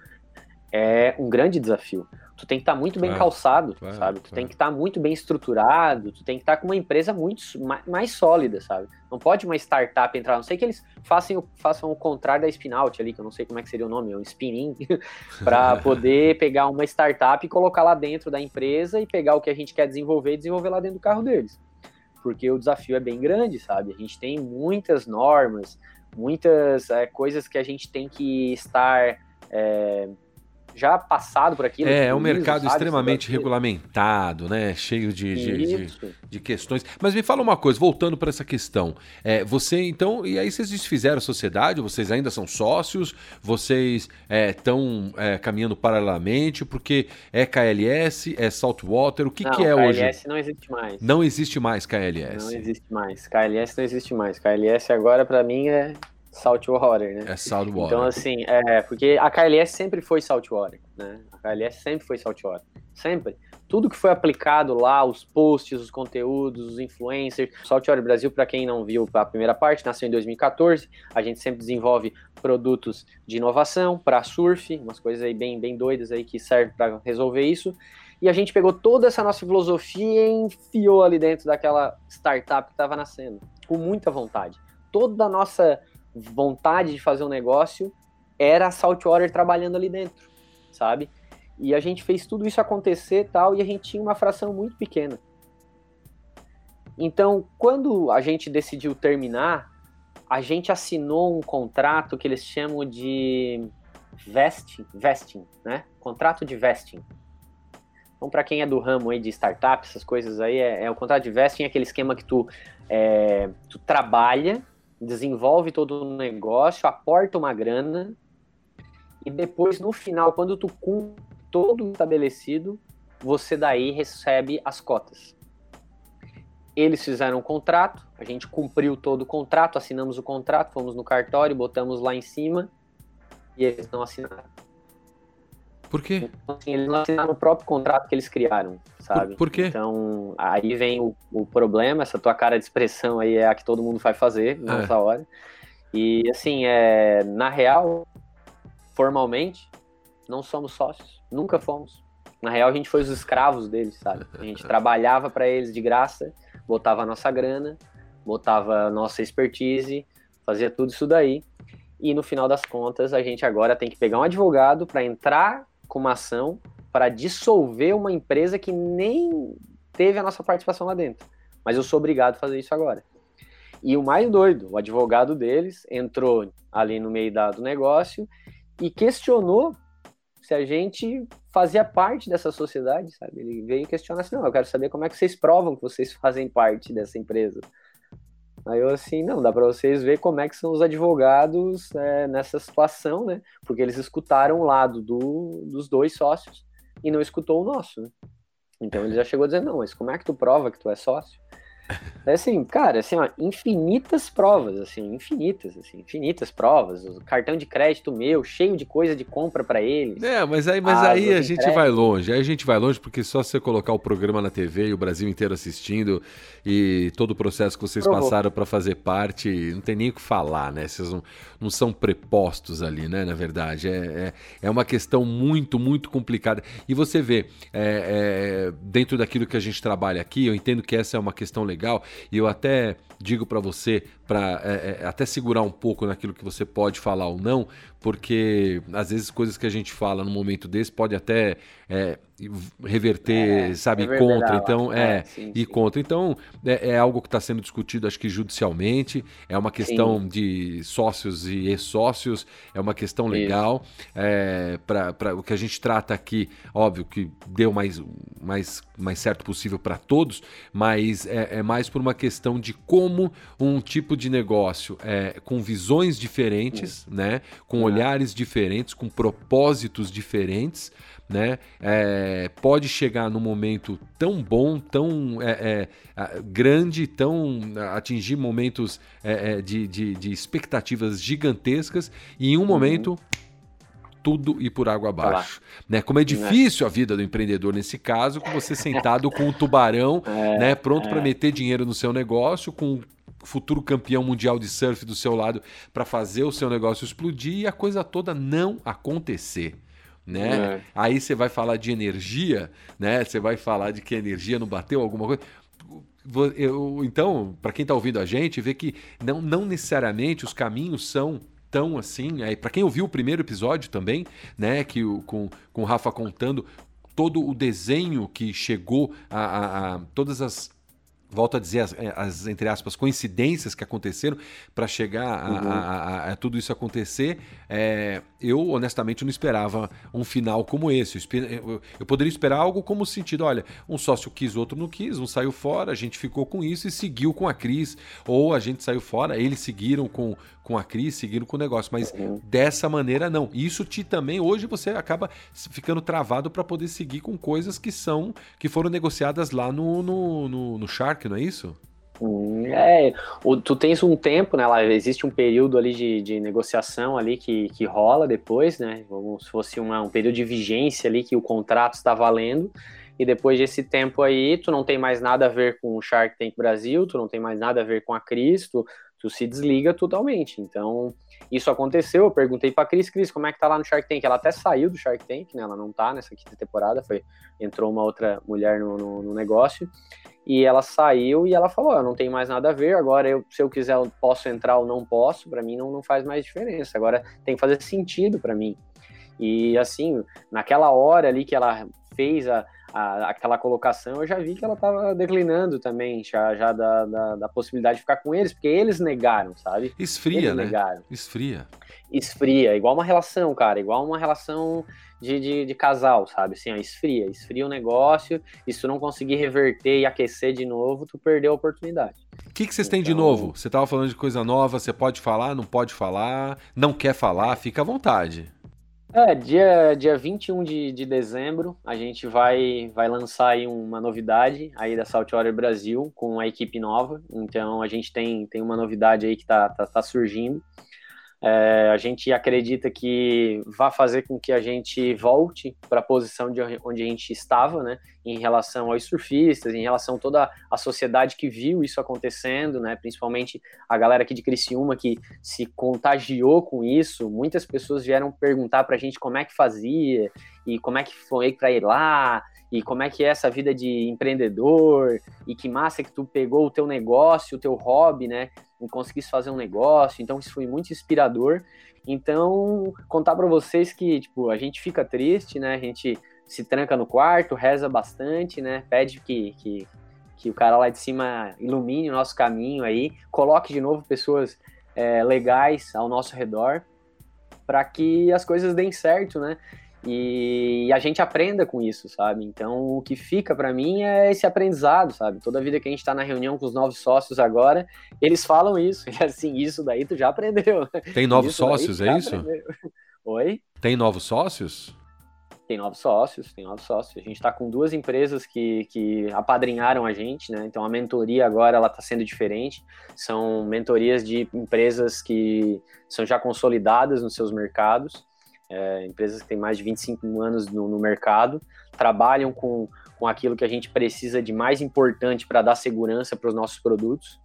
é um grande desafio tu tem que estar tá muito bem claro, calçado, claro, sabe? Tu claro. tem que estar tá muito bem estruturado, tu tem que estar tá com uma empresa muito mais, sólida, sabe? Não pode uma startup entrar, não sei que eles façam, façam o contrário da spin-out ali, que eu não sei como é que seria o nome, é um spinning, para poder pegar uma startup e colocar lá dentro da empresa e pegar o que a gente quer desenvolver e desenvolver lá dentro do carro deles. Porque o desafio é bem grande, sabe? A gente tem muitas normas, muitas é, coisas que a gente tem que estar... É, já passado por aquilo. É, é um mercado sabe, extremamente regulamentado, né? Cheio de, de, de, de, questões. Mas me fala uma coisa, voltando para essa questão. É, você, então, e aí vocês desfizeram a sociedade, vocês ainda são sócios, vocês estão é, é, caminhando paralelamente, porque é KLS, é Saltwater, o que, não, que é KLS hoje? KLS não existe mais. Não existe mais KLS. Não existe mais. KLS não existe mais. KLS agora, para mim, é saltwater, né? É saltwater. Então, assim, é, porque a KLS sempre foi saltwater, né? A KLS sempre foi saltwater. Sempre. Tudo que foi aplicado lá, os posts, os conteúdos, os influencers. Saltwater Brasil, para quem não viu a primeira parte, nasceu em 2014. A gente sempre desenvolve produtos de inovação para surf, umas coisas aí bem, bem doidas aí que servem para resolver isso. E a gente pegou toda essa nossa filosofia e enfiou ali dentro daquela startup que estava nascendo, com muita vontade. Toda a nossa vontade de fazer um negócio era a Saltwater trabalhando ali dentro, sabe? E a gente fez tudo isso acontecer tal, e a gente tinha uma fração muito pequena. Então, quando a gente decidiu terminar, a gente assinou um contrato que eles chamam de vesting, vesting, né? Contrato de vesting. Então, para quem é do ramo aí de startup, essas coisas aí, é, é o contrato de vesting, é aquele esquema que tu, é, tu trabalha, desenvolve todo o negócio, aporta uma grana, e depois, no final, quando tu cumpre todo estabelecido, você daí recebe as cotas. Eles fizeram um contrato, a gente cumpriu todo o contrato, assinamos o contrato, fomos no cartório, botamos lá em cima, e eles não assinaram. Por quê? Então, assim, eles não assinaram o próprio contrato que eles criaram, sabe? Por, por quê? Então, aí vem o, o, problema, essa tua cara de expressão aí é a que todo mundo vai fazer nessa é. hora. E, assim, é, na real, formalmente, não somos sócios, nunca fomos. Na real, a gente foi os escravos deles, sabe? A gente trabalhava para eles de graça, botava a nossa grana, botava a nossa expertise, fazia tudo isso daí. E no final das contas, a gente agora tem que pegar um advogado para entrar com uma ação para dissolver uma empresa que nem teve a nossa participação lá dentro. Mas eu sou obrigado a fazer isso agora. E o mais doido, o advogado deles entrou ali no meio do negócio e questionou se a gente fazia parte dessa sociedade, sabe? Ele veio questionar assim, não, eu quero saber como é que vocês provam que vocês fazem parte dessa empresa. Aí eu assim, não, dá para vocês ver como é que são os advogados é, nessa situação, né? Porque eles escutaram o lado do, dos dois sócios e não escutou o nosso, né? Então ele já chegou a dizer, não, mas como é que tu prova que tu é sócio? É assim, cara, assim, ó, infinitas provas, assim, infinitas, assim, infinitas provas. O cartão de crédito meu, cheio de coisa de compra para eles. É, mas aí, mas aí a gente crédito. vai longe. Aí a gente vai longe porque só você colocar o programa na TV e o Brasil inteiro assistindo e todo o processo que vocês Provou. passaram para fazer parte, não tem nem o que falar, né? Vocês não, não são prepostos ali, né? Na verdade, é, é, é uma questão muito, muito complicada. E você vê, é, é, dentro daquilo que a gente trabalha aqui, eu entendo que essa é uma questão legal legal. E eu até digo para você, para é, é, até segurar um pouco naquilo que você pode falar ou não, porque às vezes coisas que a gente fala no momento desse pode até é, reverter, é, sabe, contra. Então, é, é sim, e sim. contra. Então, é, é algo que está sendo discutido, acho que judicialmente, é uma questão sim. de sócios e ex-sócios, é uma questão legal. É, para o que a gente trata aqui, óbvio que deu mais, mais, mais certo possível para todos, mas é, é, mais por uma questão de como um tipo de negócio é, com visões diferentes, né, com olhares diferentes, com propósitos diferentes, né? É, pode chegar num momento tão bom, tão é, é, grande, tão atingir momentos é, é, de, de, de, expectativas gigantescas e em um uhum. momento tudo ir por água abaixo. Né? Como é difícil a vida do empreendedor nesse caso, com você sentado com um tubarão, é, né, pronto para meter dinheiro no seu negócio, com futuro campeão mundial de surf do seu lado para fazer o seu negócio explodir e a coisa toda não acontecer né? É. Aí você vai falar de energia, né? Você vai falar de que a energia não bateu alguma coisa. Eu, então, para quem está ouvindo a gente, vê que não, não necessariamente os caminhos são tão assim. É, para quem ouviu o primeiro episódio também, né? Que o, com, com o Rafa contando todo o desenho que chegou a, a, a todas as volto a dizer as, eh, as, entre aspas coincidências que aconteceram para chegar a, uhum. a, a, a, tudo isso acontecer é, eu honestamente não esperava um final como esse eu, poderia esperar algo como o sentido olha um sócio quis outro não quis um saiu fora a gente ficou com isso e seguiu com a Cris ou a gente saiu fora eles seguiram com com a Cris, seguindo com o negócio. Mas uhum. dessa maneira, não. Isso te também, hoje você acaba ficando travado para poder seguir com coisas que são, que foram negociadas lá no, no, no, no Shark, não é isso? É, o, tu tens um tempo, né? Lá existe um período ali de, de negociação ali que, que rola depois, né? Como se fosse uma, um período de vigência ali que o contrato está valendo. E depois desse tempo aí, tu não tem mais nada a ver com o Shark Tank Brasil, tu não tem mais nada a ver com a Cris, tu, tu se desliga totalmente. Então, isso aconteceu, eu perguntei pra Cris, Cris, como é que tá lá no Shark Tank? Ela até saiu do Shark Tank, né? Ela não tá nessa quinta temporada, foi, entrou uma outra mulher no, no, no negócio. E ela saiu e ela falou: Eu não tenho mais nada a ver, agora eu, se eu quiser, eu posso entrar ou não posso, para mim não, não faz mais diferença. Agora tem que fazer sentido para mim. E assim, naquela hora ali que ela fez a, a, aquela colocação, eu já vi que ela estava declinando também, já, já da, da, da, possibilidade de ficar com eles, porque eles negaram, sabe? Esfria, eles né? Negaram. Esfria. Esfria, igual uma relação, cara, igual uma relação de, de, de, casal, sabe? Assim, ó, esfria, esfria o negócio, e se tu não conseguir reverter e aquecer de novo, tu perdeu a oportunidade. O que, que vocês então... têm de então novo? Você estava falando de coisa nova, você pode falar, não pode falar, não quer falar, fica à vontade. É, dia, dia 21 de, de dezembro, a gente vai, vai lançar aí uma novidade aí da Saltwater Brasil com uma equipe nova. Então a gente tem, tem uma novidade aí que está tá, tá surgindo. É, a gente acredita que vai fazer com que a gente volte para a posição de onde a gente estava, né, em relação aos surfistas, em relação a toda a sociedade que viu isso acontecendo, né, principalmente a galera aqui de Criciúma que se contagiou com isso. Muitas pessoas vieram perguntar para a gente como é que fazia e como é que foi para ir lá e como é que é essa vida de empreendedor e que massa que tu pegou o teu negócio, o teu hobby, né, em conseguir fazer um negócio. Então isso foi muito inspirador. Então, contar para vocês que, tipo, a gente fica triste, né? A gente se tranca no quarto, reza bastante, né? Pede que, que, que o cara lá de cima ilumine o nosso caminho aí, coloque de novo pessoas é, legais ao nosso redor para que as coisas deem certo, né? E a gente aprenda com isso, sabe? Então, o que fica para mim é esse aprendizado, sabe? Toda vida que a gente tá na reunião com os novos sócios agora, eles falam isso. E assim, isso daí tu já aprendeu. Tem novos isso sócios, é isso? Aprendeu. Oi? Tem novos sócios? Tem novos sócios, tem novos sócios. A gente está com duas empresas que, que apadrinharam a gente, né? Então a mentoria agora ela está sendo diferente. São mentorias de empresas que são já consolidadas nos seus mercados é, empresas que têm mais de 25 anos no, no, mercado, trabalham com, com aquilo que a gente precisa de mais importante para dar segurança para os nossos produtos.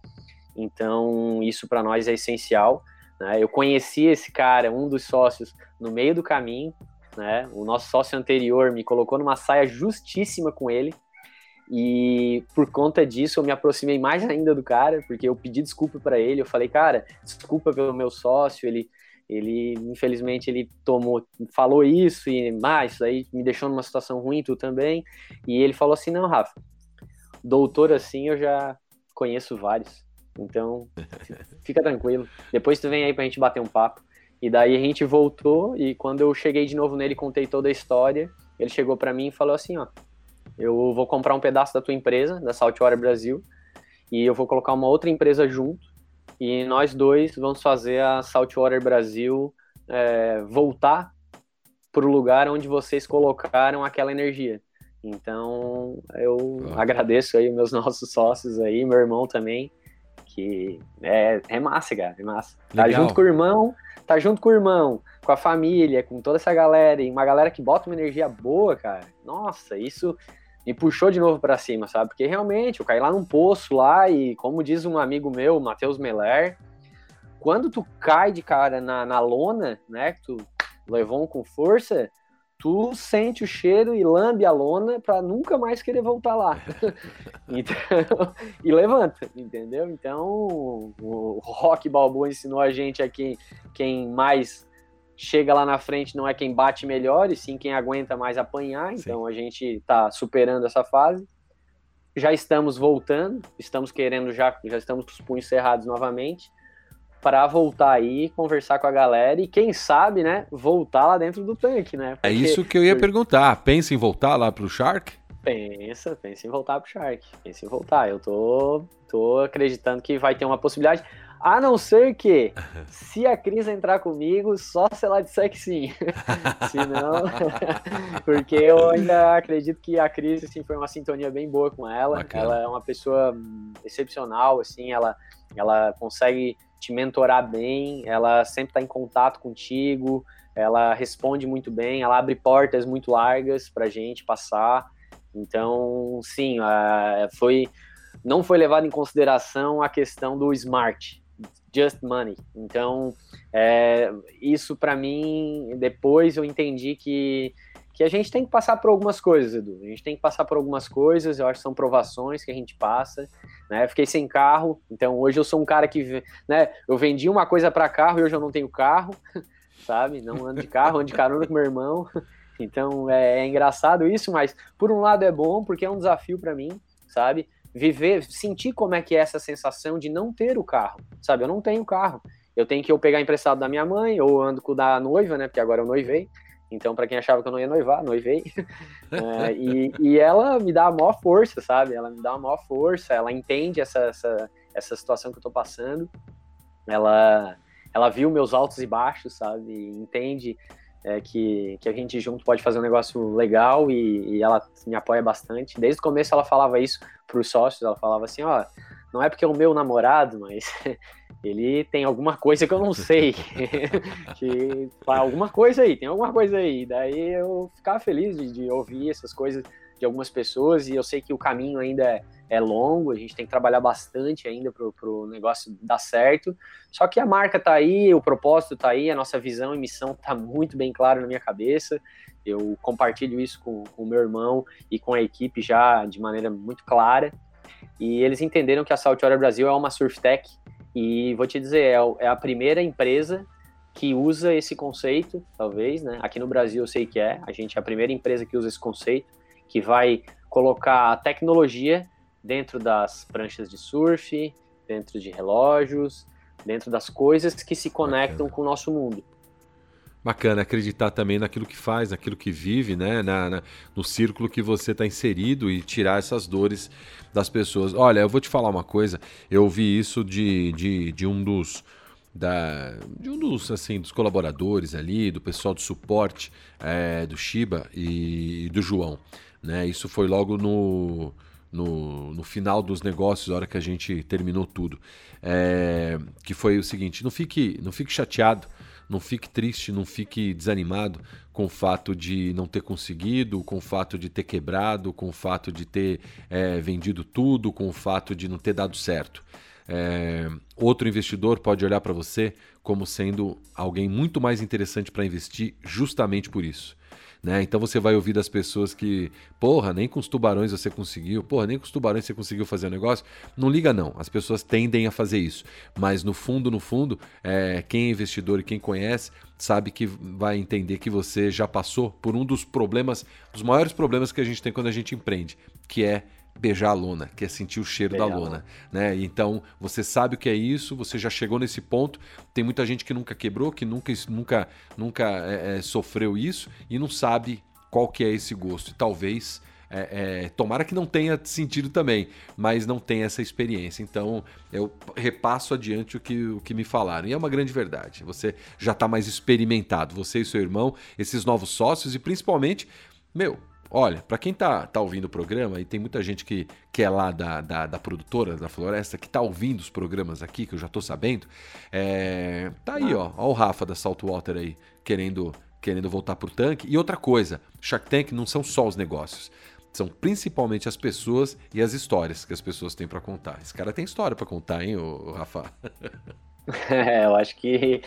Então, isso para nós é essencial. Né? Eu conheci esse cara, um dos sócios, no meio do caminho. Né? O nosso sócio anterior me colocou numa saia justíssima com ele. E por conta disso eu me aproximei mais ainda do cara, porque eu pedi desculpa para ele. Eu falei, cara, desculpa pelo meu sócio, ele ele, infelizmente, ele tomou, falou isso e mais, isso aí me deixou numa situação ruim, tu também. E ele falou assim: não, Rafa, doutor assim eu já conheço vários. Então, fica tranquilo. Depois tu vem aí pra gente bater um papo. E daí a gente voltou e quando eu cheguei de novo nele, contei toda a história. Ele chegou para mim e falou assim, ó, eu vou comprar um pedaço da tua empresa, da Saltwater Brasil, e eu vou colocar uma outra empresa junto e nós dois vamos fazer a Saltwater Brasil é, voltar para o lugar onde vocês colocaram aquela energia. Então, eu ah. agradeço aí meus nossos sócios aí, meu irmão também, que é, é massa, cara, é massa. Tá Legal. Tá junto com o irmão, tá junto com o irmão, com a família, com toda essa galera, e uma galera que bota uma energia boa, cara. Nossa, isso me puxou de novo para cima, sabe? Porque realmente eu caí lá num poço lá e, como diz um amigo meu, Matheus Meller, quando tu cai de cara na, na lona, né? Que tu levou um com força, tu sente o cheiro e lambe a lona para nunca mais querer voltar lá. então, e levanta, entendeu? Então, o Rock Balboa ensinou a gente aqui quem mais chega lá na frente não é quem bate melhor, e sim quem aguenta mais apanhar. Então sim. a gente está superando essa fase. Já estamos voltando, estamos querendo já, já estamos com os punhos cerrados novamente para voltar aí, conversar com a galera e quem sabe, né, voltar lá dentro do tanque, né? É Porque, é isso que eu ia perguntar. Pensa em voltar lá pro Shark? Pensa, pensa em voltar pro Shark. Pensa em voltar. Eu tô, tô acreditando que vai ter uma possibilidade. A não ser que, se a Cris entrar comigo, só se ela disser que sim. se não, porque eu ainda acredito que a Cris assim, foi uma sintonia bem boa com ela. Bacana. Ela é uma pessoa excepcional, assim, ela, ela consegue te mentorar bem, ela sempre está em contato contigo, ela responde muito bem, ela abre portas muito largas para gente passar. Então, sim, foi não foi levado em consideração a questão do smart, just money. Então, é, isso para mim, depois eu entendi que, que a gente tem que passar por algumas coisas, Edu. A gente tem que passar por algumas coisas, eu acho que são provações que a gente passa. Né? Fiquei sem carro, então hoje eu sou um cara que, né, eu vendi uma coisa para carro e hoje eu não tenho carro, sabe? Não ando de carro, ando de carona com meu irmão. Então é, é engraçado isso, mas por um lado é bom porque é um desafio para mim, sabe? Viver, sentir como é que é essa sensação de não ter o carro, sabe? Eu não tenho carro. Eu tenho que ou pegar emprestado da minha mãe, ou ando com da noiva, né? Porque agora eu noivei. Então, para quem achava que eu não ia noivar, noivei. é, e, e ela me dá a maior força, sabe? Ela me dá a maior força, ela entende essa, essa, essa situação que eu tô passando. Ela, ela viu meus altos e baixos, sabe? Entende é, que, que a gente junto pode fazer um negócio legal e, e, ela me apoia bastante. Desde o começo ela falava isso para os sócios, ela falava assim, ó, não é porque é o meu namorado, mas ele tem alguma coisa que eu não sei, que alguma coisa aí, tem alguma coisa aí. Daí eu ficava feliz de, de ouvir essas coisas de algumas pessoas e eu sei que o caminho ainda é é longo, a gente tem que trabalhar bastante ainda para o negócio dar certo. Só que a marca está aí, o propósito está aí, a nossa visão e missão está muito bem clara na minha cabeça. Eu compartilho isso com o meu irmão e com a equipe já de maneira muito clara. E eles entenderam que a Saltwater Brasil é uma surf tech e vou te dizer, é, é a primeira empresa que usa esse conceito, talvez, né? Aqui no Brasil eu sei que é, a gente é a primeira empresa que usa esse conceito, que vai colocar a tecnologia dentro das pranchas de surf, dentro de relógios, dentro das coisas que se conectam com o nosso mundo. Bacana acreditar também naquilo que faz, naquilo que vive, né? Na, na no círculo que você está inserido e tirar essas dores das pessoas. Olha, eu vou te falar uma coisa. Eu ouvi isso de, de, de um dos da, de um dos assim dos colaboradores ali, do pessoal do suporte é, do Shiba e, e do João. Né? Isso foi logo no no, no final dos negócios, a hora que a gente terminou tudo. É, que foi o seguinte: não fique, não fique chateado, não fique triste, não fique desanimado com o fato de não ter conseguido, com o fato de ter quebrado, com o fato de ter é, vendido tudo, com o fato de não ter dado certo. É, outro investidor pode olhar para você como sendo alguém muito mais interessante para investir, justamente por isso. Né? Então você vai ouvir das pessoas que, porra, nem com os tubarões você conseguiu, porra, nem com os tubarões você conseguiu fazer o um negócio. Não liga não, as pessoas tendem a fazer isso. Mas no fundo, no fundo, é, quem é investidor e quem conhece sabe que vai entender que você já passou por um dos problemas, dos maiores problemas que a gente tem quando a gente empreende, que é beijar a lona, que é sentir o cheiro beijar da lona, né? Então você sabe o que é isso, você já chegou nesse ponto. Tem muita gente que nunca quebrou, que nunca, nunca, nunca é, é, sofreu isso e não sabe qual que é esse gosto. E talvez é, é, tomara que não tenha sentido também, mas não tem essa experiência. Então eu repasso adiante o que, o que me falaram. E é uma grande verdade. Você já está mais experimentado, você e seu irmão, esses novos sócios e principalmente, meu, Olha, para quem tá, tá ouvindo o programa, e tem muita gente que, que é lá da, da, da produtora da Floresta, que tá ouvindo os programas aqui, que eu já tô sabendo, é, tá aí, ó, ó o Rafa da Saltwater aí, querendo, querendo voltar pro tanque. E outra coisa, Shark Tank não são só os negócios, são principalmente as pessoas e as histórias que as pessoas têm para contar. Esse cara tem história para contar, hein, o Rafa? é, eu acho que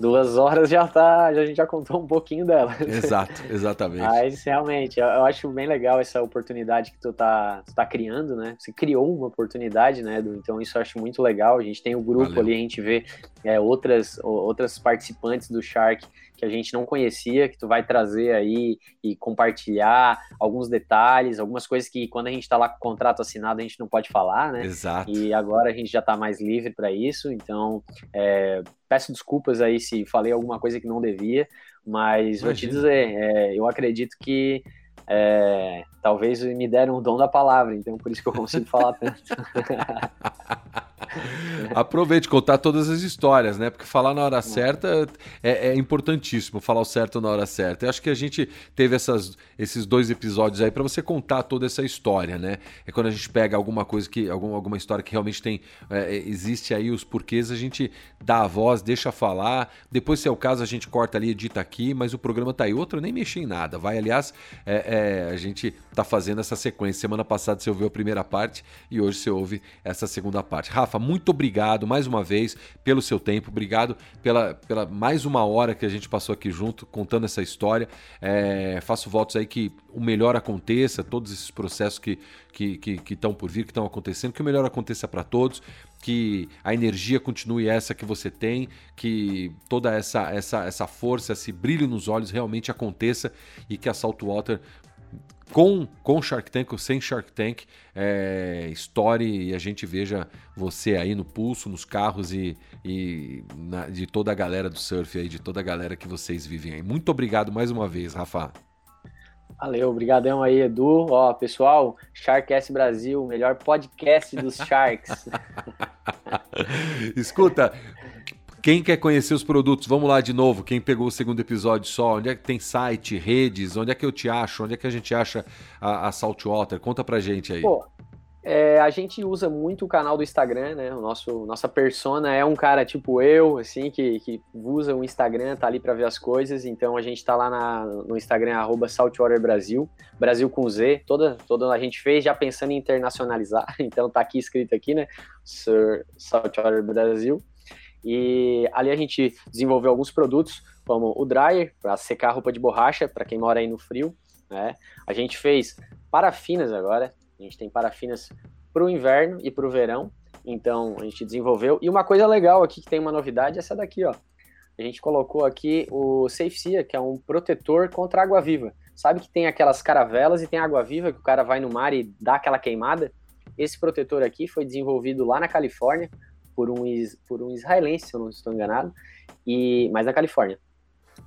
duas horas já tá, a gente já contou um pouquinho dela. Exato, exatamente. Mas realmente, eu acho bem legal essa oportunidade que tu tá, tu tá criando, né? Você criou uma oportunidade, né, Edu? Então isso eu acho muito legal. A gente tem o um grupo Valeu. ali, a gente vê é, outras, outras participantes do Shark que a gente não conhecia, que tu vai trazer aí e compartilhar alguns detalhes, algumas coisas que quando a gente está lá com o contrato assinado a gente não pode falar, né? Exato. E agora a gente já está mais livre para isso, então é, peço desculpas aí se falei alguma coisa que não devia, mas Imagina. vou te dizer, é, eu acredito que é, talvez me deram o dom da palavra, então por isso que eu consigo falar tanto. Aproveite contar todas as histórias, né? Porque falar na hora certa é, é importantíssimo, falar o certo na hora certa. Eu acho que a gente teve essas, esses dois episódios aí para você contar toda essa história, né? É quando a gente pega alguma coisa que, alguma, alguma história que realmente tem, é, existe aí os porquês, a gente dá a voz, deixa falar. Depois, se é o caso, a gente corta ali, edita aqui, mas o programa tá aí. Outro, eu nem mexi em nada. Vai, aliás, é, é, a gente tá fazendo essa sequência. Semana passada você ouviu a primeira parte e hoje você ouve essa segunda parte. Rafa, muito obrigado mais uma vez pelo seu tempo, obrigado pela, pela mais uma hora que a gente passou aqui junto contando essa história. É, faço votos aí que o melhor aconteça, todos esses processos que que estão que, que por vir, que estão acontecendo, que o melhor aconteça para todos, que a energia continue essa que você tem, que toda essa, essa, essa força, esse brilho nos olhos realmente aconteça e que a Saltwater com, com Shark Tank ou sem Shark Tank, é, estoure e a gente veja você aí no pulso, nos carros e, e na, de toda a galera do surf aí, de toda a galera que vocês vivem aí. Muito obrigado mais uma vez, Rafa. Valeu, obrigadão aí, Edu. Ó, pessoal, Sharkcast Brasil, melhor podcast dos Sharks. Escuta, quem quer conhecer os produtos, vamos lá de novo. Quem pegou o segundo episódio só, onde é que tem site, redes, onde é que eu te acho, onde é que a gente acha a, a Saltwater? Conta pra gente aí. Pô, é, a gente usa muito o canal do Instagram, né? O nosso nossa persona é um cara tipo eu, assim, que, que usa o Instagram, tá ali para ver as coisas. Então a gente tá lá na, no Instagram Saltwater Brasil, Brasil com Z. Toda toda a gente fez já pensando em internacionalizar. Então tá aqui escrito aqui, né? Sir Saltwater Brasil. E ali a gente desenvolveu alguns produtos, como o dryer, para secar roupa de borracha, para quem mora aí no frio. Né? A gente fez parafinas agora, a gente tem parafinas para o inverno e para o verão. Então a gente desenvolveu. E uma coisa legal aqui que tem uma novidade é essa daqui, ó. A gente colocou aqui o Safe que é um protetor contra água viva. Sabe que tem aquelas caravelas e tem água viva que o cara vai no mar e dá aquela queimada? Esse protetor aqui foi desenvolvido lá na Califórnia por um, por um israelense, se eu não estou enganado, e, mas na Califórnia.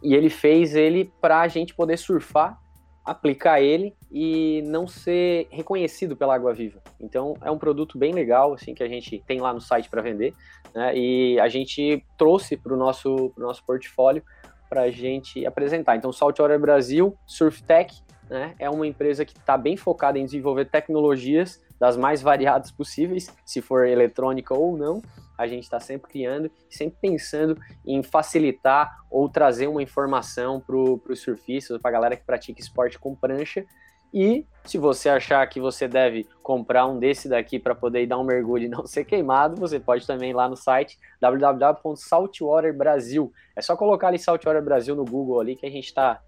E ele fez ele para a gente poder surfar, aplicar ele e não ser reconhecido pela água viva. Então é um produto bem legal, assim, que a gente tem lá no site para vender, né? E a gente trouxe para o nosso, pro nosso portfólio para a gente apresentar. Então, Saltwater Brasil, SurfTech, né, é uma empresa que está bem focada em desenvolver tecnologias das mais variadas possíveis, se for eletrônica ou não. A gente está sempre criando, sempre pensando em facilitar ou trazer uma informação para os surfistas, para a galera que pratica esporte com prancha. E se você achar que você deve comprar um desse daqui para poder dar um mergulho e não ser queimado, você pode também ir lá no site www.saltwaterbrasil. É só colocar ali Saltwater Brasil no Google ali que a gente está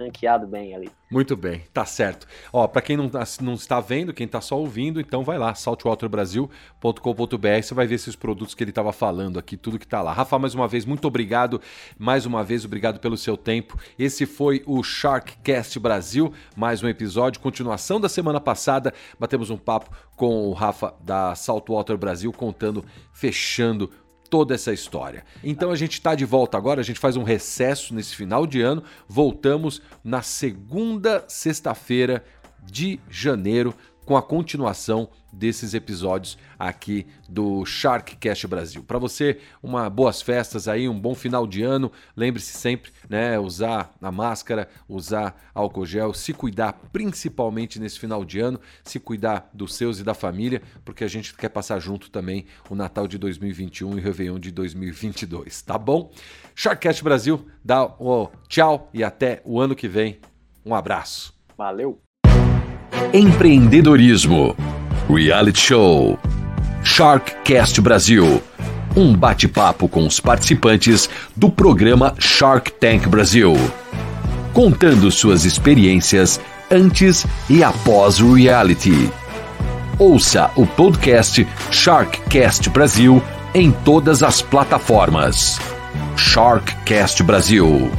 ranqueado bem ali. Muito bem, tá certo. Ó, para quem não, tá, não está vendo, quem está só ouvindo, então vai lá, saltwaterbrasil.com.br, você vai ver esses produtos que ele estava falando aqui, tudo que está lá. Rafa, mais uma vez, muito obrigado. Mais uma vez, obrigado pelo seu tempo. Esse foi o Sharkcast Brasil, mais um episódio, continuação da semana passada. Batemos um papo com o Rafa da Saltwater Brasil, contando, fechando toda essa história. Então a gente está de volta agora, a gente faz um recesso nesse final de ano, voltamos na segunda sexta-feira de janeiro com a continuação desses episódios aqui do Sharkcast Brasil. Para você, uma boas festas aí, um bom final de ano. Lembre-se sempre, né, usar a máscara, usar álcool gel, se cuidar principalmente nesse final de ano, se cuidar dos seus e da família, porque a gente quer passar junto também o Natal de 2021 e o Réveillon de 2022, tá bom? Sharkcast Brasil, dá o tchau e até o ano que vem. Um abraço. Valeu. Empreendedorismo, reality show, Sharkcast Brasil. Um bate-papo com os participantes do programa Shark Tank Brasil, contando suas experiências antes e após o reality. Ouça o podcast Sharkcast Brasil em todas as plataformas. Sharkcast Brasil.